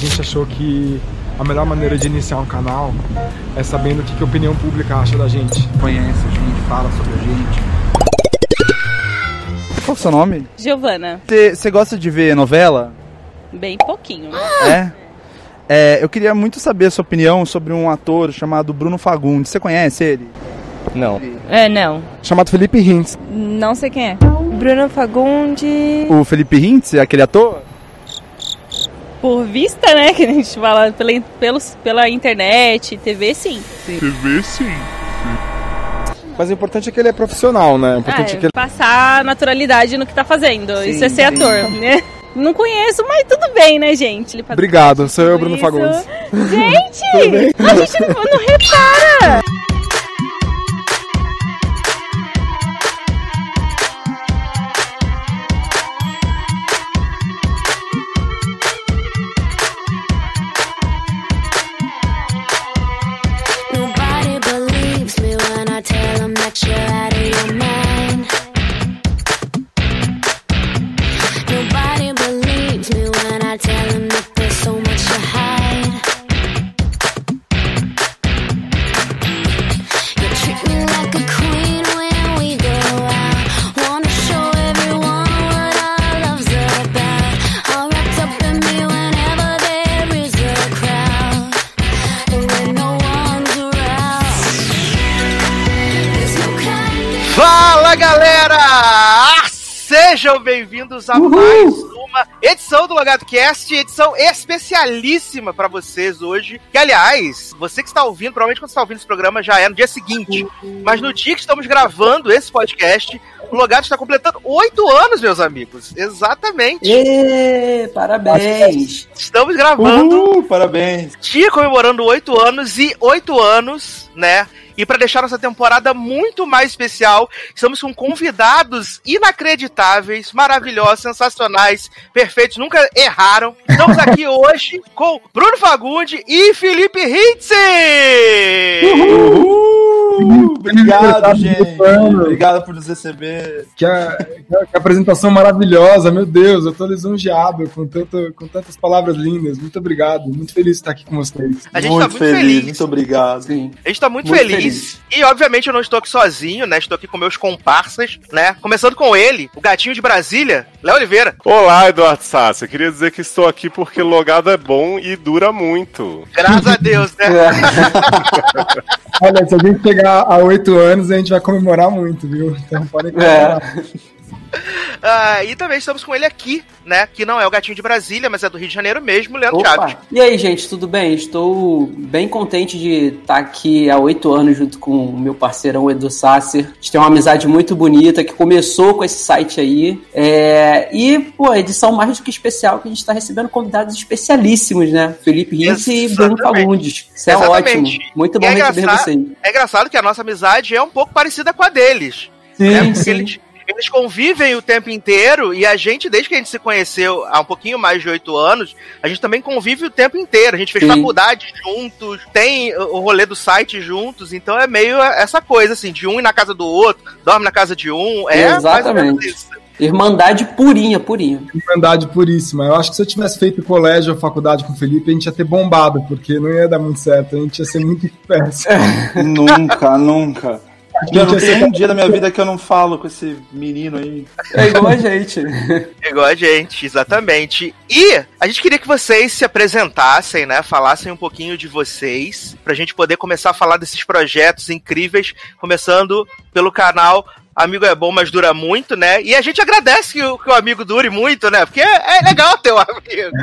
A gente achou que a melhor maneira de iniciar um canal é sabendo o que, que a opinião pública acha da gente. Conhece a gente, fala sobre a gente. Qual é o seu nome? Giovana. Você gosta de ver novela? Bem pouquinho. É? É, eu queria muito saber a sua opinião sobre um ator chamado Bruno Fagundes. Você conhece ele? Não. É, não. Chamado Felipe Hintz. Não sei quem é. Bruno Fagundes. O Felipe Hintz, aquele ator? Por vista, né? Que a gente fala pela, pelos, pela internet, TV, sim. TV sim. Mas o importante é que ele é profissional, né? O importante Ah, é que ele... Passar naturalidade no que tá fazendo. Sim, Isso é ser sim. ator, né? Não conheço, mas tudo bem, né, gente? Ele Obrigado, sou eu, Bruno isso. Fagundes. Gente! a gente não, não repara! Sejam bem-vindos a mais uma edição do Logado Cast, edição especialíssima pra vocês hoje. Que aliás, você que está ouvindo, provavelmente quando você está ouvindo esse programa já é no dia seguinte, mas no dia que estamos gravando esse podcast, o Logado está completando oito anos, meus amigos. Exatamente. Parabéns! Estamos gravando Uhul, parabéns. dia comemorando oito anos e oito anos, né? E para deixar nossa temporada muito mais especial, estamos com convidados inacreditáveis, maravilhosos, sensacionais, perfeitos, nunca erraram. Estamos aqui hoje com Bruno Fagundi e Felipe Hitze! Uhul! Obrigado, Obrigado, gente. Obrigado por nos receber. Que, a- que a- que apresentação maravilhosa, meu Deus, eu tô lisonjeado com, tanto, com tantas palavras lindas. Muito obrigado, muito feliz de estar aqui com vocês. A gente tá muito feliz. muito obrigado. Sim. A gente tá muito, Muito feliz. feliz. E, obviamente, eu não estou aqui sozinho, né? Estou aqui com meus comparsas, né? Começando com ele, o gatinho de Brasília, Léo Oliveira. Olá, Eduardo Sassi. Eu queria dizer que estou aqui porque logado é bom e dura muito. Graças a Deus, né? Olha, se a gente chegar a oito anos, a gente vai comemorar muito, viu? Então podem comemorar. Ah, e também estamos com ele aqui, né? Que não é o gatinho de Brasília, mas é do Rio de Janeiro mesmo, Leandro Chaves. Opa! E aí, gente, tudo bem? Estou bem contente de estar aqui há oito anos junto com o meu parceirão Edu Sasser. A gente tem uma amizade muito bonita que começou com esse site aí. É, E, pô, edição mais do que especial que a gente está recebendo convidados especialíssimos, né? Felipe Rins e Bruno. Fagundes. Isso é Exatamente. ótimo. Muito bom é receber engraçado- vocês. É engraçado que a nossa amizade é um pouco parecida com a deles. Sim, né? Porque sim. eles, eles convivem o tempo inteiro e a gente, desde que a gente se conheceu há um pouquinho mais de oito anos, a gente também convive o tempo inteiro. A gente fez Sim. faculdade juntos, tem o rolê do site juntos, então é meio essa coisa, assim, de um ir na casa do outro, dorme na casa de um. É Exatamente. Irmandade purinha, purinha. Irmandade puríssima. Eu acho que se eu tivesse feito colégio ou faculdade com o Felipe, a gente ia ter bombado, porque não ia dar muito certo. A gente ia ser muito disperso. Nunca, nunca. Eu não tenho um dia da minha vida que eu não falo com esse menino aí. É igual a gente. Igual a gente, exatamente. E a gente queria que vocês se apresentassem, né? Falassem um pouquinho de vocês, pra gente poder começar a falar desses projetos incríveis, começando pelo canal Amigo é bom, mas dura muito, né? E a gente agradece que o, que o amigo dure muito, né? Porque é, é legal ter um amigo.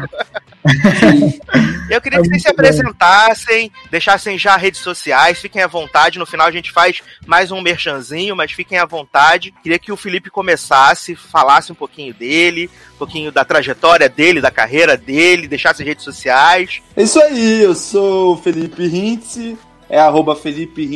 Eu queria que vocês se apresentassem, deixassem já redes sociais, fiquem à vontade. No final a gente faz mais um merchanzinho, mas fiquem à vontade. Queria que o Felipe começasse, falasse um pouquinho dele, um pouquinho da trajetória dele, da carreira dele, deixasse as redes sociais. É isso aí, eu sou o Felipe Hintz, é arroba Felipe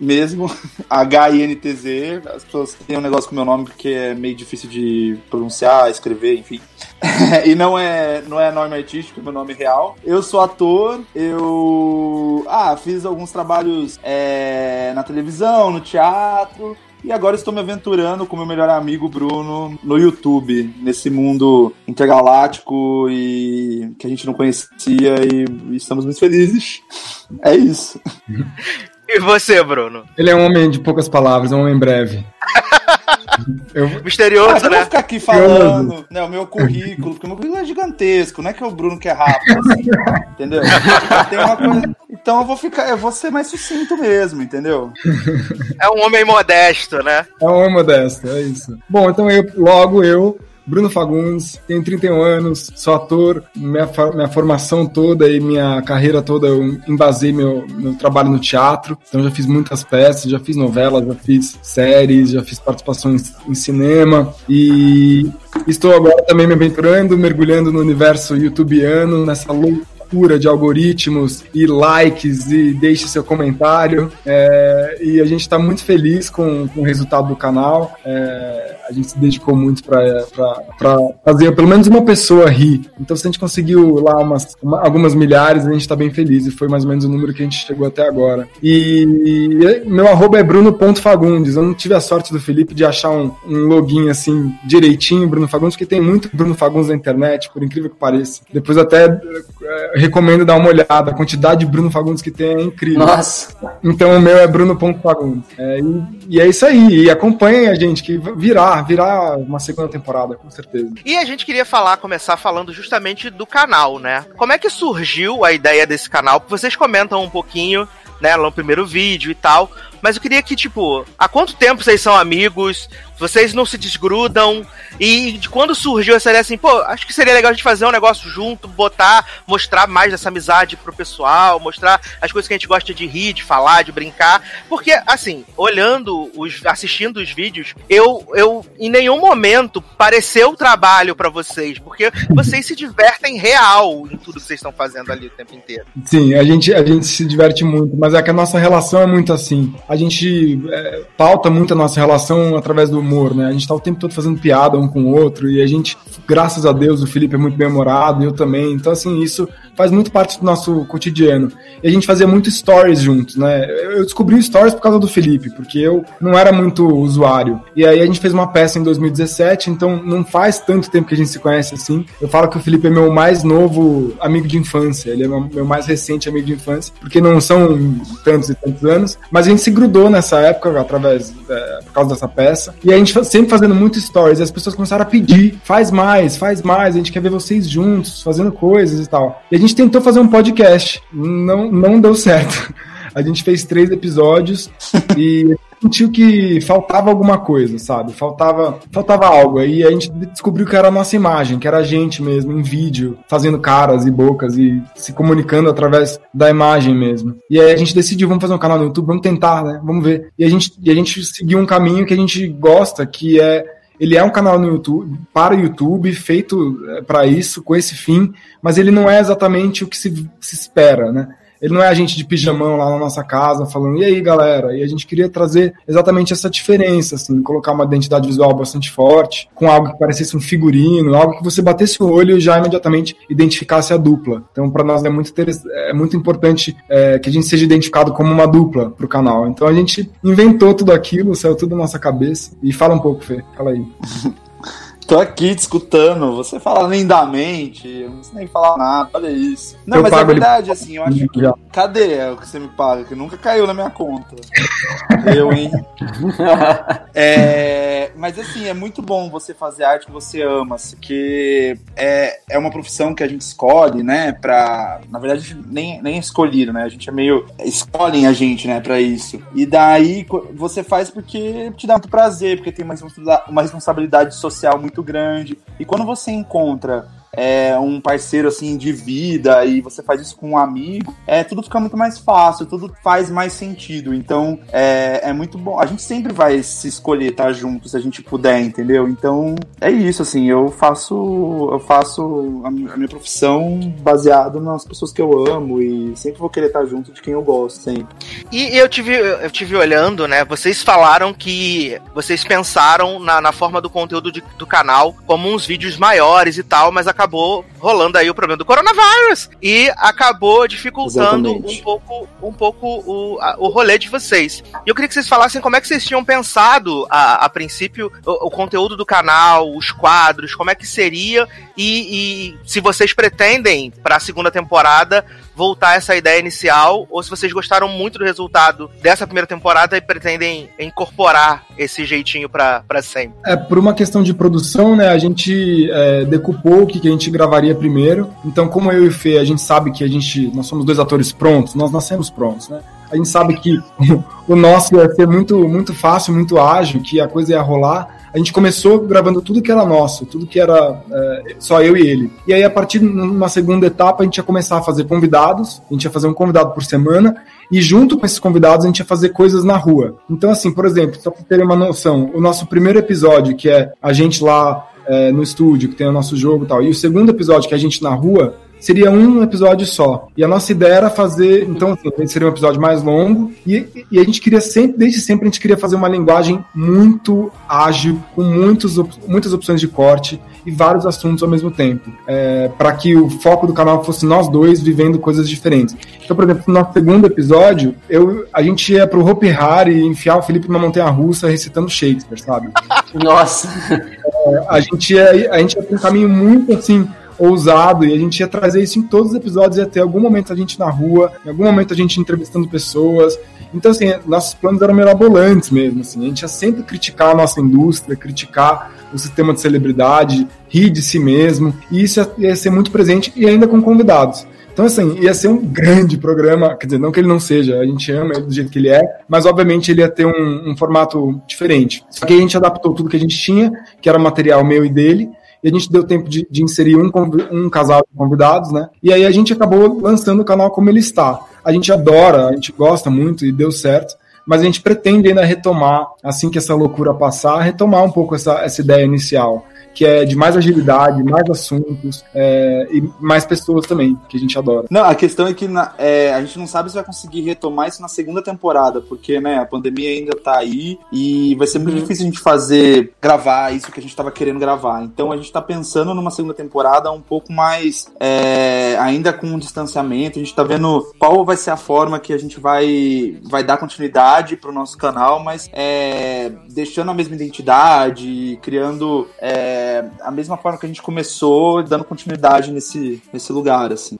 mesmo, H-I-N-T-Z. As pessoas têm um negócio com meu nome porque é meio difícil de pronunciar, escrever, enfim. e não é, não é nome artístico, é meu nome real. Eu sou ator, eu ah, fiz alguns trabalhos é, na televisão, no teatro. E agora estou me aventurando com meu melhor amigo Bruno no YouTube, nesse mundo intergaláctico e que a gente não conhecia e, e estamos muito felizes. É isso. E você, Bruno? Ele é um homem de poucas palavras, é um homem breve. Eu, Misterioso, Ah, eu não vou né? ficar aqui falando né, o meu currículo, porque o meu currículo é gigantesco, não é que é o Bruno que é rápido, assim, entendeu? Eu coisa- Então eu vou ficar, eu vou ser mais sucinto mesmo, entendeu? É um homem modesto, né? É um homem modesto, é isso. Bom, então eu, logo eu, Bruno Fagundes, tenho 31 anos, sou ator, minha, minha formação toda e minha carreira toda eu embasei meu, meu trabalho no teatro, então já fiz muitas peças, já fiz novelas, já fiz séries, já fiz participações em cinema. E estou agora também me aventurando, mergulhando no universo youtubiano, nessa loucura de algoritmos e likes e deixe seu comentário. É, e a gente está muito feliz com, com o resultado do canal. É, a gente se dedicou muito para fazer pelo menos uma pessoa rir. Então, se a gente conseguiu lá umas, uma- algumas milhares, a gente está bem feliz. E foi mais ou menos o número que a gente chegou até agora. E, e meu arroba é bruno.fagundes. Eu não tive a sorte do Felipe de achar um, um login assim direitinho, Bruno Fagundes, porque tem muito Bruno Fagundes na internet, por incrível que pareça. Depois até é, recomendo dar uma olhada. A quantidade de Bruno Fagundes que tem é incrível. Nossa. Então o meu é Bruno.fagundes. É, e, e é isso aí. E acompanhem a gente, que virá, virá uma segunda temporada, com certeza. E a gente queria falar, começar falando justamente do canal, né? Como é que surgiu a ideia desse canal? Porque vocês comentam um pouquinho, né, lá no primeiro vídeo e tal. Mas eu queria que, tipo, há quanto tempo vocês são amigos? Vocês não se desgrudam? E quando surgiu essa ideia assim, pô, acho que seria legal a gente fazer um negócio junto, botar, mostrar mais dessa amizade pro pessoal, mostrar as coisas que a gente gosta de rir, de falar, de brincar. Porque, assim, olhando, os, assistindo os vídeos, eu, eu em nenhum momento pareceu trabalho pra vocês, porque vocês se divertem real em tudo que vocês estão fazendo ali o tempo inteiro. Sim, a gente, a gente se diverte muito, mas é que a nossa relação é muito assim. A gente é, pauta muito a nossa relação através do humor, né? A gente tá o tempo todo fazendo piada um com o outro e a gente, graças a Deus, o Felipe é muito bem humorado e eu também. Então, assim, isso faz muito parte do nosso cotidiano. E a gente fazia muito stories juntos, né? Eu descobri stories por causa do Felipe, porque eu não era muito usuário. E aí a gente fez uma peça em 2017, então não faz tanto tempo que a gente se conhece assim. Eu falo que o Felipe é meu mais novo amigo de infância, ele é meu, mais recente amigo de infância, porque não são tantos e tantos anos, mas a gente se grudou nessa época através é, por causa dessa peça. E a gente sempre fazendo muito stories, e as pessoas começaram a pedir, faz mais, faz mais, a gente quer ver vocês juntos, fazendo coisas e tal. E a gente tentou fazer um podcast, não, não deu certo. A gente fez três episódios e sentiu que faltava alguma coisa, sabe? Faltava, faltava algo. Aí a gente descobriu que era a nossa imagem, que era a gente mesmo, em vídeo, fazendo caras e bocas e se comunicando através da imagem mesmo. E aí a gente decidiu, vamos fazer um canal no YouTube, vamos tentar, né? Vamos ver. E a gente, e a gente seguiu um caminho que a gente gosta, que é ele é um canal no YouTube, para o YouTube, feito para isso, com esse fim, mas ele não é exatamente o que se, se espera, né? Ele não é a gente de pijamão lá na nossa casa falando, e aí galera? E a gente queria trazer exatamente essa diferença, assim, colocar uma identidade visual bastante forte, com algo que parecesse um figurino, algo que você batesse o olho e já imediatamente identificasse a dupla. Então, para nós é muito, é muito importante é, que a gente seja identificado como uma dupla pro canal. Então a gente inventou tudo aquilo, saiu tudo da nossa cabeça. E fala um pouco, Fê, fala aí. Tô aqui te escutando, você fala lindamente, eu não sei nem falar nada, olha isso. Não, Eu mas é pago ele- verdade, assim, eu acho que. Já. Cadê é o que você me paga? Que nunca caiu na minha conta. eu, hein? É, mas assim, é muito bom você fazer arte que você ama, porque é, é uma profissão que a gente escolhe, né? Pra. Na verdade, nem, nem é escolhido, né? A gente é meio. Escolhem a gente, né, pra isso. E daí você faz porque te dá muito prazer, porque tem uma responsabilidade social muito grande. E quando você encontra é, um parceiro assim de vida e você faz isso com um amigo, é, tudo fica muito mais fácil, tudo faz mais sentido. Então é, é muito bom. A gente sempre vai se escolher estar junto se a gente puder, entendeu? Então é isso, assim, eu faço eu faço a mi- a minha profissão baseado nas pessoas que eu amo e sempre vou querer estar junto de quem eu gosto, sempre. E eu tive, eu tive olhando, né? Vocês falaram que vocês pensaram na, na forma do conteúdo de- do canal como uns vídeos maiores e tal, mas acabou acabou rolando aí o problema do coronavírus e acabou dificultando Exatamente. um pouco, um pouco o, a- o rolê de vocês. E eu queria que vocês falassem como é que vocês tinham pensado a, a princípio o, o conteúdo do canal, os quadros, como é que seria e, e se vocês pretendem para a segunda temporada voltar a essa ideia inicial ou se vocês gostaram muito do resultado dessa primeira temporada e pretendem incorporar esse jeitinho pra sempre. É, por uma questão de produção, né, a gente é, decupou o que, que a gente gravaria primeiro. Então, como eu e o Fê, a gente sabe que a gente, nós somos dois atores prontos, nós nascemos prontos, né? A gente sabe que o nosso ia ser muito, muito fácil, muito ágil, que a coisa ia rolar. A gente começou gravando tudo que era nosso, tudo que era é, só eu e ele. E aí, a partir de uma segunda etapa, a gente ia começar a fazer convidados, a gente ia fazer um convidado por semana, e junto com esses convidados a gente ia fazer coisas na rua. Então, assim, por exemplo, só pra terem uma noção, o nosso primeiro episódio, que é a gente lá é, no estúdio, que tem o nosso jogo e tal, e o segundo episódio, que é a gente na rua, seria um episódio só. E a nossa ideia era fazer, então, assim, seria um episódio mais longo, e, e a gente queria sempre, desde sempre, a gente queria fazer uma linguagem muito ágil, com muitos, muitas opções de corte e vários assuntos ao mesmo tempo, é, para que o foco do canal fosse nós dois vivendo coisas diferentes. Então, por exemplo, no nosso segundo episódio, eu, a gente ia pro Hopi Hari e enfiar o Felipe numa montanha russa recitando Shakespeare, sabe? Nossa. a gente ia, a gente ia ter um caminho muito assim ousado e a gente ia trazer isso em todos os episódios ia ter algum momento a gente na rua em algum momento a gente entrevistando pessoas então assim nossos planos eram mirabolantes mesmo assim a gente ia sempre criticar a nossa indústria criticar o sistema de celebridade rir de si mesmo e isso ia, ia ser muito presente e ainda com convidados então, assim, ia ser um grande programa. Quer dizer, não que ele não seja, a gente ama ele do jeito que ele é, mas obviamente ele ia ter um, um formato diferente. Só que a gente adaptou tudo que a gente tinha, que era material meu e dele, e a gente deu tempo de, de inserir um, um casal de convidados, né? E aí a gente acabou lançando o canal como ele está. A gente adora, a gente gosta muito e deu certo. Mas a gente pretende ainda retomar, assim que essa loucura passar, retomar um pouco essa, essa ideia inicial, que é de mais agilidade, mais assuntos é, e mais pessoas também, que a gente adora. Não, a questão é que na- é, a gente não sabe se vai conseguir retomar isso na segunda temporada, porque né, a pandemia ainda tá aí e vai ser muito difícil a gente fazer, gravar isso que a gente tava querendo gravar. Então a gente tá pensando numa segunda temporada um pouco mais, é, ainda com um distanciamento, a gente tá vendo qual vai ser a forma que a gente vai, vai dar continuidade pro nosso canal, mas é, deixando a mesma identidade, criando é, a mesma forma que a gente começou, dando continuidade nesse, nesse lugar, assim.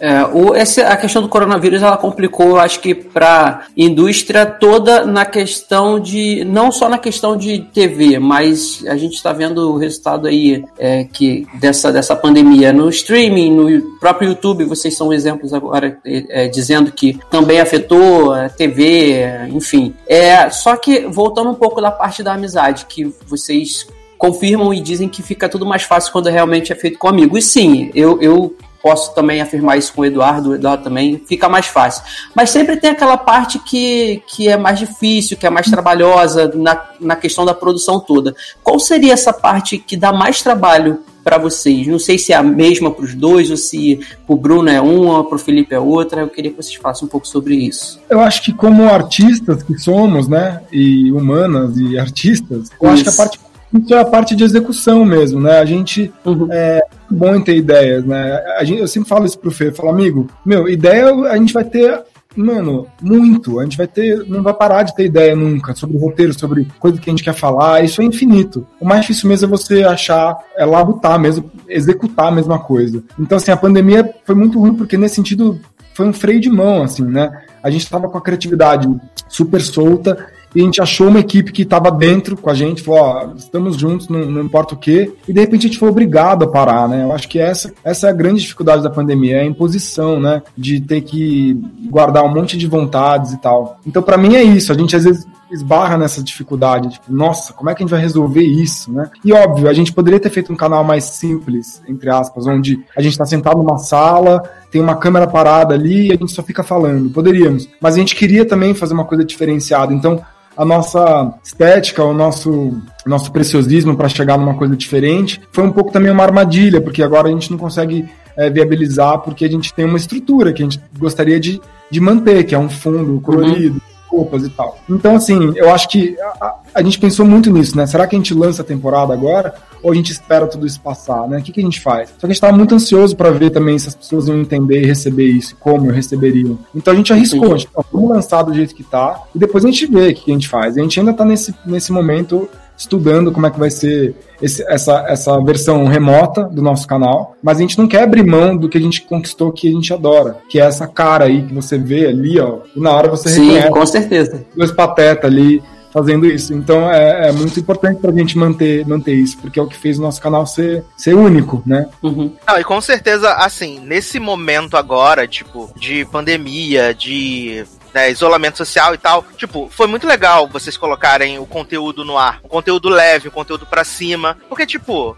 É, o, essa, a questão do coronavírus ela complicou, eu acho que para indústria toda na questão de não só na questão de TV, mas a gente está vendo o resultado aí é, que dessa, dessa pandemia no streaming, no próprio YouTube, vocês são exemplos agora é, é, dizendo que também afetou a TV, é, enfim. É, só que voltando um pouco da parte da amizade que vocês confirmam e dizem que fica tudo mais fácil quando realmente é feito com amigo. E sim, eu, eu posso também afirmar isso com o Eduardo, o Eduardo também, fica mais fácil. Mas sempre tem aquela parte que, que é mais difícil, que é mais trabalhosa na, na questão da produção toda. Qual seria essa parte que dá mais trabalho para vocês? Não sei se é a mesma para os dois, ou se o Bruno é uma, para o Felipe é outra. Eu queria que vocês falassem um pouco sobre isso. Eu acho que como artistas que somos, né, e humanas e artistas, eu acho que a Isso. parte isso é a parte de execução mesmo, né? A gente Uhum. é bom em ter ideias, né? A gente, eu sempre falo isso pro Fê, eu falo, amigo, meu, ideia a gente vai ter, mano, muito. A gente vai ter, não vai parar de ter ideia nunca sobre roteiro, sobre coisa que a gente quer falar. Isso é infinito. O mais difícil mesmo é você achar, é labutar mesmo, executar a mesma coisa. Então, assim, a pandemia foi muito ruim porque nesse sentido foi um freio de mão, assim, né? A gente tava com a criatividade super solta e a gente achou uma equipe que estava dentro com a gente, falou, ó, estamos juntos, não, não importa o quê, e de repente a gente foi obrigado a parar, né? Eu acho que essa, essa é a grande dificuldade da pandemia, é a imposição, né? De ter que guardar um monte de vontades e tal. Então, para mim é isso, a gente às vezes esbarra nessa dificuldade, tipo, nossa, como é que a gente vai resolver isso, né? E óbvio, a gente poderia ter feito um canal mais simples, entre aspas, onde a gente tá sentado numa sala, tem uma câmera parada ali e a gente só fica falando. Poderíamos. Mas a gente queria também fazer uma coisa diferenciada. Então, a nossa estética, o nosso, nosso preciosismo para chegar numa coisa diferente foi um pouco também uma armadilha, porque agora a gente não consegue é, viabilizar, porque a gente tem uma estrutura que a gente gostaria de, de manter, que é um fundo colorido. Roupas e tal. Então, assim, eu acho que a, a- gente pensou muito nisso, né? Será que a gente lança a temporada agora? ou a gente espera tudo isso passar, né? O que, que a gente faz? Só que a gente tava muito ansioso para ver também se as pessoas iam entender e receber isso, como receberiam. Então a gente arriscou, a gente, ó, vamos lançar do jeito que tá, e depois a gente vê o que, que a gente faz. E a gente ainda tá nesse, nesse momento estudando como é que vai ser esse- essa, essa versão remota do nosso canal, mas a gente não quer abrir mão do que a gente conquistou, que a gente adora, que é essa cara aí que você vê ali, ó, e na hora você Sim, reconhece com certeza. dois patetas ali fazendo isso. Então é, é muito importante pra gente manter, manter isso, porque é o que fez o nosso canal ser, ser único, né? Uhum. Não, e com certeza, assim, nesse momento agora, tipo, de pandemia, de né, isolamento social e tal, tipo, foi muito legal vocês colocarem o conteúdo no ar, o conteúdo leve, o conteúdo pra cima, porque, tipo,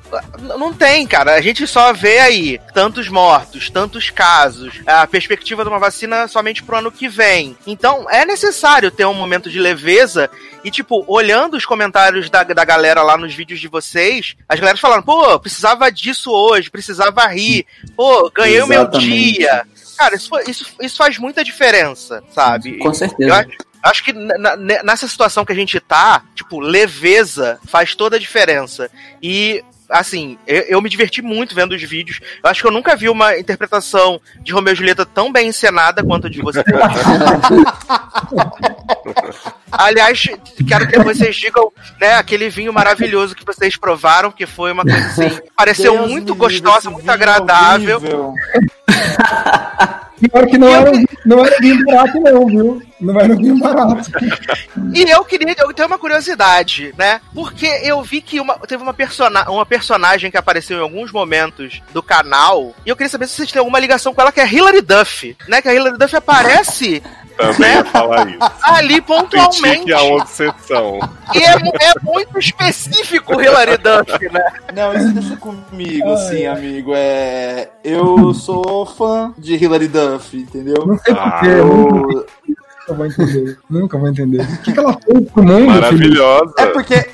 não tem, cara, a gente só vê aí tantos mortos, tantos casos, a perspectiva de uma vacina somente pro ano que vem. Então, é necessário ter um momento de leveza e, tipo, olhando os comentários da, da galera lá nos vídeos de vocês, as galera falando, pô, precisava disso hoje, precisava rir, pô, ganhei o meu Exatamente. dia. Cara, isso, isso, isso faz muita diferença, sabe? Com Eu certeza. acho, acho que na- nessa situação que a gente tá, tipo, leveza faz toda a diferença. E, assim, eu, eu me diverti muito vendo os vídeos. Eu acho que eu nunca vi uma interpretação de Romeu e Julieta tão bem encenada quanto a de vocês. Aliás, quero que vocês digam, né, aquele vinho maravilhoso que vocês provaram, que foi uma coisa assim, pareceu Deus muito gostosa, muito vinho agradável. Pior que não era, não era vinho barato, não, viu? Não era vinho barato. E eu queria eu tenho uma curiosidade, né? Porque eu vi que uma, teve uma, persona, uma personagem que apareceu em alguns momentos do canal, e eu queria saber se vocês têm alguma ligação com ela, que é Hilary Duff, né? Que a Hilary Duff aparece Também ia falar isso. ali pontualmente. uma obsessão. E é, é muito específico Hilary Duff, né? Não, isso deixa comigo, Ai, assim, amigo. É. Eu sou fã de Hilary Duff, entendeu? Não sei Ah, porquê, nunca, Eu... nunca vou entender. Nunca vou entender. O que, que ela fez pro mundo? Maravilhosa. É porque.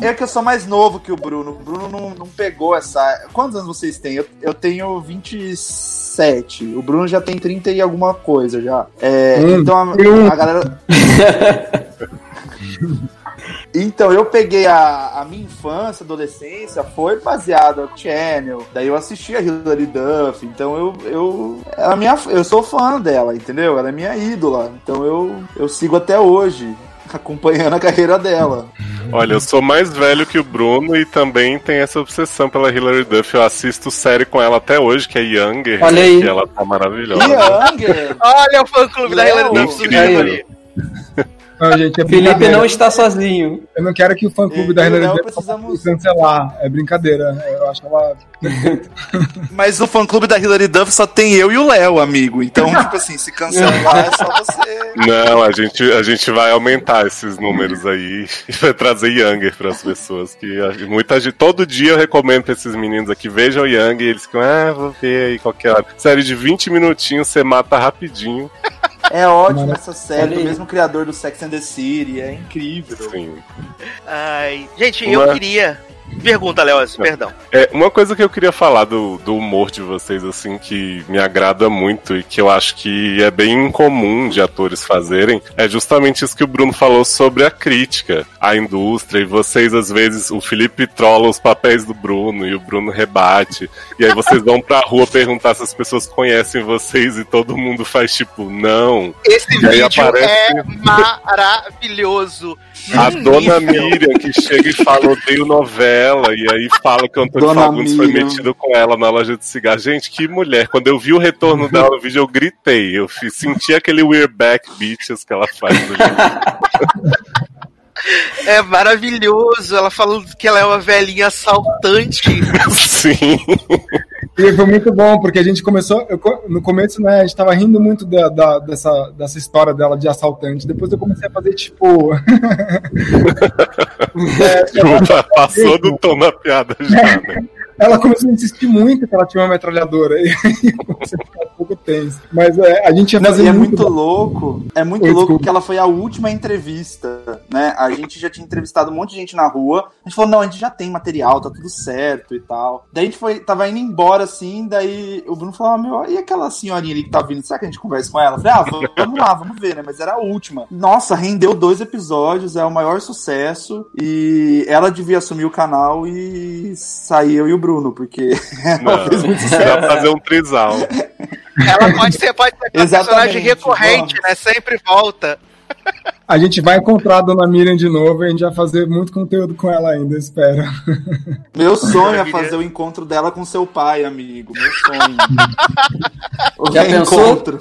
É que eu sou mais novo que o Bruno. O Bruno não, não pegou essa. Quantos anos vocês têm? Eu, eu tenho 27. O Bruno já tem 30 e alguma coisa já. É, Hum, então a, a galera. Então, eu peguei a, a minha infância, adolescência, foi baseado no Channel. Daí eu assisti a Hilary Duff. Então eu. Eu, ela é minha, eu sou fã dela, entendeu? Ela é minha ídola. Então eu, eu sigo até hoje, acompanhando a carreira dela. Olha, eu sou mais velho que o Bruno e também tem essa obsessão pela Hilary Duff. Eu assisto série com ela até hoje, que é Younger. Olha aí. E ela tá maravilhosa. Younger! Olha o fã-clube da Hilary Duff Incrível. Não, gente, é Felipe não está sozinho. Eu não quero que o fã-clube Eu da Léo Duff precisamos- cancelar. É brincadeira. Eu acho ela... Mas o fã clube da Hilary Duff só tem eu e o Léo, amigo. Então, tipo assim, se cancelar é só você. Não, a gente, a gente vai aumentar esses números aí e vai trazer Younger para as pessoas. Que muita gente, todo dia eu recomendo pra esses meninos aqui, vejam Younger e eles ficam, ah, vou ver aí qualquer hora. Série de 20 minutinhos, você mata rapidinho. É ótimo essa série, do mesmo criador do Sex and the City, é incrível. Assim. Ai, gente, Uma- eu queria. Pergunta, Leócio, perdão. É, uma coisa que eu queria falar do, do humor de vocês, assim, que me agrada muito e que eu acho que é bem incomum de atores fazerem, é justamente isso que o Bruno falou sobre a crítica à indústria. E vocês, às vezes, o Felipe trola os papéis do Bruno e o Bruno rebate. E aí vocês vão pra rua perguntar se as pessoas conhecem vocês e todo mundo faz tipo, não. Esse E aí vídeo aparece- é maravilhoso. A dona. Miriam que chega e fala, odeio novela, e aí fala que o Antônio Dona Fagundes foi Miriam. metido com ela na loja de cigarro. Gente, que mulher. Quando eu vi o retorno dela no vídeo, eu gritei. Eu senti aquele We're Back Bitches que ela faz no vídeo. É maravilhoso. Ela falando que ela é uma velhinha assaltante. Sim. E foi muito bom, porque a gente começou. eu no começo, né, a gente tava rindo muito da, da- dessa, dessa história dela de assaltante. Depois eu comecei a fazer, tipo. É, Passou do tom da piada já, né? ela começou a insistir muito que ela tinha uma metralhadora. E aí eu comecei a ficar um pouco tenso. Mas é, a gente ia Não, fazer e é muito. muito louco. É muito Oi, louco desculpa. que ela foi a última entrevista né? A gente já tinha entrevistado um monte de gente na rua. A gente falou, não, a gente já tem material, tá tudo certo e tal. Daí a gente foi, tava indo embora assim, daí o Bruno falou, ah, meu, e aquela senhorinha ali que tá vindo, será que a gente conversa com ela? Eu falei, ah, vamos, lá, vamos ver, né? Mas era a última. Nossa, rendeu dois episódios, é o maior sucesso. E ela devia assumir o canal e sair eu e o Bruno, porque ela Não, fez muito sucesso. fazer um trisal. Ela pode ser, pode ser Exatamente, personagem recorrente, né? Sempre volta. A gente vai encontrar a Dona Miriam de novo e a gente vai fazer muito conteúdo com ela ainda, eu espero. Meu sonho é fazer o encontro dela com seu pai, amigo. Meu sonho. o Já reencontro.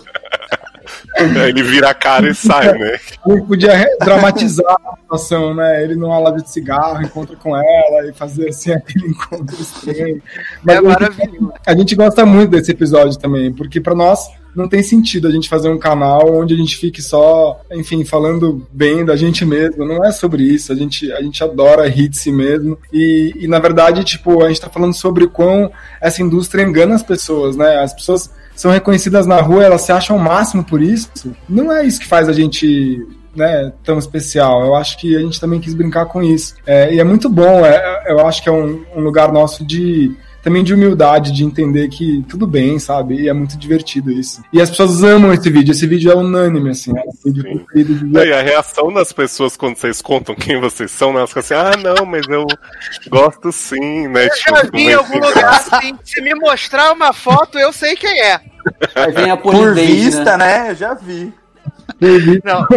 Aí Ele vira a cara e sai, né? A gente podia dramatizar a situação, né? Ele numa loja de cigarro, encontra com ela e fazer assim aquele encontro estranho. Mas É a gente- maravilhoso. a gente gosta muito desse episódio também, porque pra nós não tem sentido a gente fazer um canal onde a gente fique só, enfim, falando bem da gente mesmo. Não é sobre isso. A gente, a gente adora hits mesmo. E, e na verdade, tipo, a gente tá falando sobre quão essa indústria engana as pessoas, né? As pessoas são reconhecidas na rua, elas se acham o máximo por isso. Não é isso que faz a gente né, tão especial. Eu acho que a gente também quis brincar com isso. É, e é muito bom, é, eu acho que é um, um lugar nosso de também de humildade, de entender que tudo bem, sabe? E é muito divertido isso. E as pessoas amam esse vídeo, esse vídeo é unânime, assim, é um vídeo de E a reação das pessoas quando vocês contam quem vocês são, né? Elas ficam assim, ah, não, mas eu gosto sim, né? Eu já vi em algum lugar assim, se me mostrar uma foto, eu sei quem é. Aí vem a Por vista, né? né? Eu já vi. Não,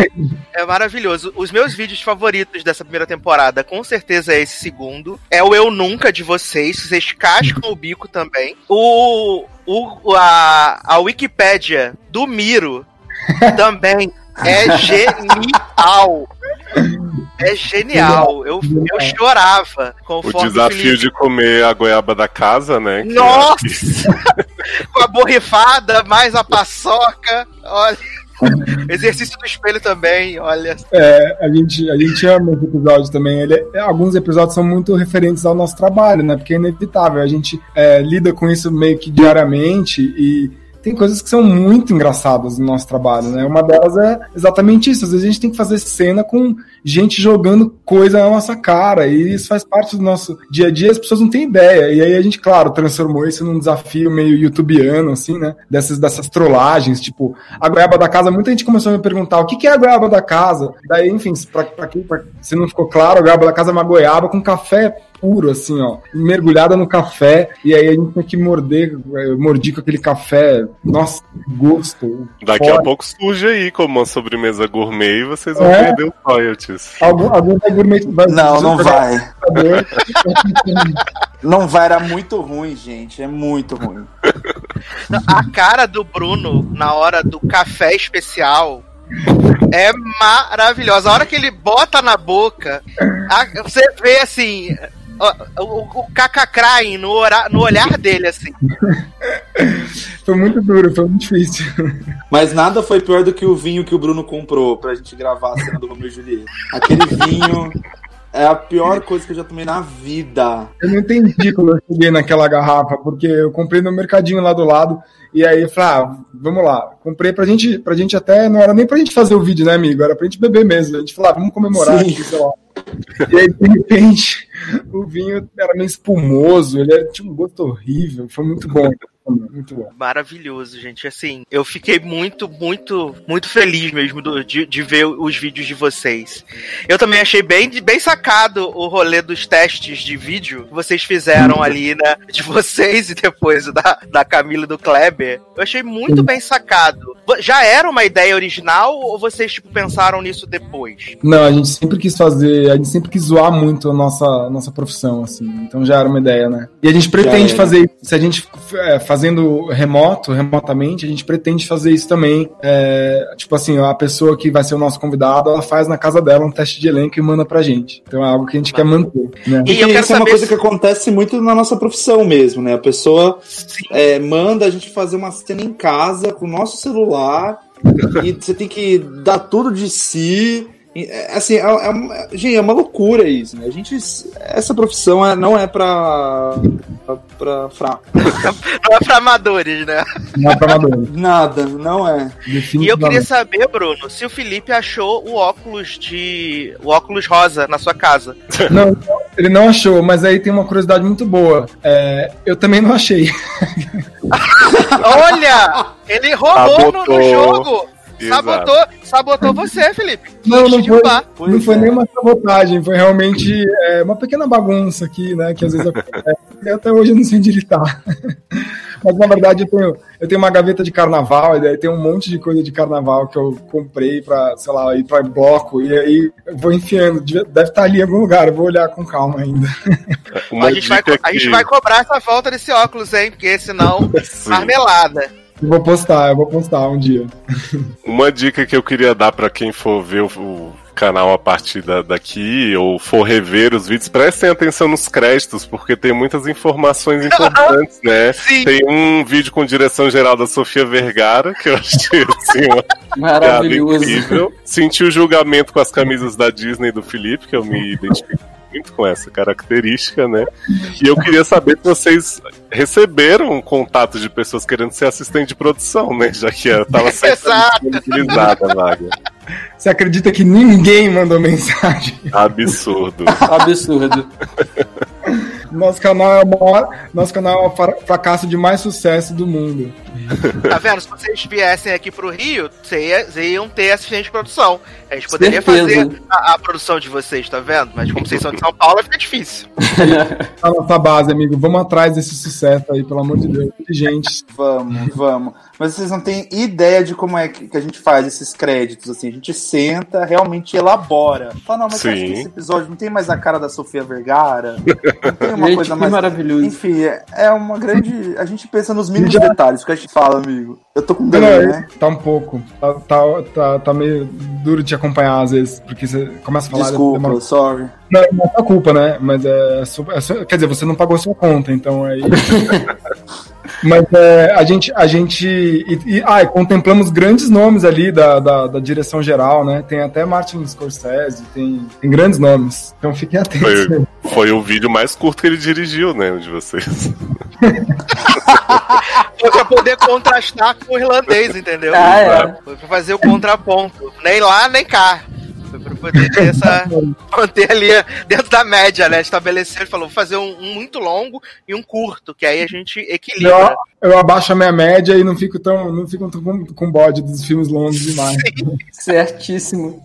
é maravilhoso. Os meus vídeos favoritos dessa primeira temporada, com certeza é esse segundo. É o Eu Nunca de vocês. Vocês cascam o bico também. O, o a, a Wikipédia do Miro também é genial. É genial. Eu, eu chorava O conforme desafio Felipe- de comer a goiaba da casa, né? que Nossa! Com a borrifada, mais a paçoca. Olha. Exercício do espelho também, olha. É, a gente, a gente ama esse episódio também. Ele é- alguns episódios são muito referentes ao nosso trabalho, né? Porque é inevitável. A gente é, lida com isso meio que diariamente e tem coisas que são muito engraçadas no nosso trabalho, né? Uma delas é exatamente isso. Às vezes a gente tem que fazer cena com gente jogando coisa na nossa cara e isso faz parte do nosso dia a dia. As pessoas não têm ideia. E aí a gente, claro, transformou isso num desafio meio youtubiano, assim, né? Dessas, dessas trollagens, tipo, a goiaba da casa. Muita gente começou a me perguntar o que, que é a goiaba da casa. Daí, enfim, pra, pra, quem- pra, se não ficou claro, a goiaba da casa é uma goiaba com café puro, assim, ó, mergulhada no café, e aí a gente tem que morder, eu mordi com aquele café, nossa, gosto. Daqui forte. a pouco surge aí como uma sobremesa gourmet e vocês vão É. perder os royalties. Algum, algum vai Não, não vai. vai. Não vai, era muito ruim, gente. É muito ruim. A cara do Bruno na hora do café especial é maravilhosa. A hora que ele bota na boca, a- você vê assim. O, o cacacraem no, no olhar dele, assim. Foi muito duro, foi muito difícil. Mas nada foi pior do que o vinho que o Bruno comprou pra gente gravar a cena do Romeu e Julieta. Aquele vinho é a pior coisa que eu já tomei na vida. Eu não entendi quando eu cheguei naquela garrafa, porque eu comprei no mercadinho lá do lado, e aí eu falei, ah, vamos lá. Comprei pra gente, pra gente até, não era nem pra gente fazer o vídeo, né, amigo? Era pra gente beber mesmo. A gente falou, ah, vamos comemorar Sim. aqui, sei lá. E aí, de repente, o vinho era meio espumoso, ele tinha um gosto horrível, foi muito bom. Muito bom. Maravilhoso, gente. Assim, eu fiquei muito, muito, muito feliz mesmo do- de, de ver os vídeos de vocês. Eu também achei bem, bem sacado o rolê dos testes de vídeo que vocês fizeram ali, né? De vocês e depois o da, da Camila e do Kleber. Eu achei muito bem sacado. Já era uma ideia original ou vocês, tipo, pensaram nisso depois? Não, a gente sempre quis fazer, a gente sempre quis zoar muito a nossa, a nossa profissão, assim. Então já era uma ideia, né? E a gente pretende fazer isso. Se a gente é, fazendo remoto, remotamente, a gente pretende fazer isso também. É, tipo assim, a pessoa que vai ser o nosso convidado, ela faz na casa dela um teste de elenco e manda pra gente. Então é algo que a gente quer manter, né? E eu quero isso é uma coisa se- que acontece muito na nossa profissão mesmo, né? A pessoa é, manda a gente fazer uma cena em casa com o nosso celular e você tem que dar tudo de si Assim, é, é uma, gente, é uma loucura isso, né? A gente, essa profissão é- não é pra, pra, pra fraco. Não é pra amadores, né? Não é pra amador. Nada, não é. E eu queria saber, Bruno, se o Felipe achou o óculos de. o óculos rosa na sua casa. Não, ele não achou, mas aí tem uma curiosidade muito boa. É, eu também não achei. Olha! Ele roubou no, no jogo! Sabotou, sabotou você, Felipe. Não, não foi, não foi é. nenhuma sabotagem, foi realmente é, uma pequena bagunça aqui, né? Que às vezes acontece. E até hoje eu não sei onde ele tá. Mas na verdade eu tenho, eu tenho uma gaveta de carnaval, e daí tem um monte de coisa de carnaval que eu comprei pra, sei lá, ir pra bloco, e aí eu vou enfiando. Deve estar ali em algum lugar, eu vou olhar com calma ainda. A, gente vai, dica a gente que- vai cobrar essa volta desse óculos, hein? Porque senão, Sim. marmelada. Eu vou postar, eu vou postar um dia. Uma dica que eu queria dar pra quem for ver o, canal a partir da- daqui ou for rever os vídeos, prestem atenção nos créditos, porque tem muitas informações importantes, né? Sim. Tem um vídeo com direção geral da Sofia Vergara, que eu achei assim, Maravilhoso. incrível. Senti o julgamento com as camisas da Disney do Felipe, que eu me identifico muito com essa característica, né? E eu queria saber se vocês receberam contato de pessoas querendo ser assistente de produção, né? Já que ela tava sempre Exato. disponibilizada a vaga. Você acredita que ninguém mandou mensagem? Absurdo. Absurdo. Nosso canal é o maior, nosso canal é o fra- fracasso de mais sucesso do mundo. Tá vendo? Se vocês viessem aqui pro Rio, vocês ia- vocês iam ter assistente de produção. A gente poderia Certeza. fazer a, a produção de vocês, tá vendo? Mas como vocês são de São Paulo, fica difícil. A nossa base, amigo. Vamos atrás desse sucesso aí, pelo amor de Deus. De gente. Vamos, vamos. Mas vocês não têm ideia de como é que que a gente faz esses créditos, assim. A gente senta, realmente elabora. Fala, não, mas acho que esse episódio não tem mais a cara da Sofia Vergara. Não tem uma Gente, coisa que mais. maravilhoso. Enfim, é- é uma grande. A gente pensa nos mínimos Já- detalhes que a gente fala, amigo. Eu tô com delay, é- né? Tá um pouco. Tá, tá, tá, tá meio duro de te acompanhar às vezes, porque você começa a falar. Desculpa, demora- sorry. Não, não é sua culpa, né? Mas é, é sua- Quer dizer, você não pagou sua conta, então aí. Mas é, a gente. A gente e, e- ah, e contemplamos grandes nomes ali da, da, da direção geral, né? Tem até Martin Scorsese, tem, tem grandes nomes. Então fiquem atentos. Foi, foi o vídeo mais curto que ele dirigiu, né? De vocês. Foi pra poder contrastar com o irlandês, entendeu? Ah, é. Foi pra fazer o contraponto. Nem lá, nem cá. Pra poder ter essa. manter ali dentro da média, né? Estabelecer, falou, vou fazer um, um muito longo e um curto, que aí a gente equilibra. Eu, eu abaixo a minha média e não fico tão. não fico tão com, com bode dos filmes longos demais. Certíssimo.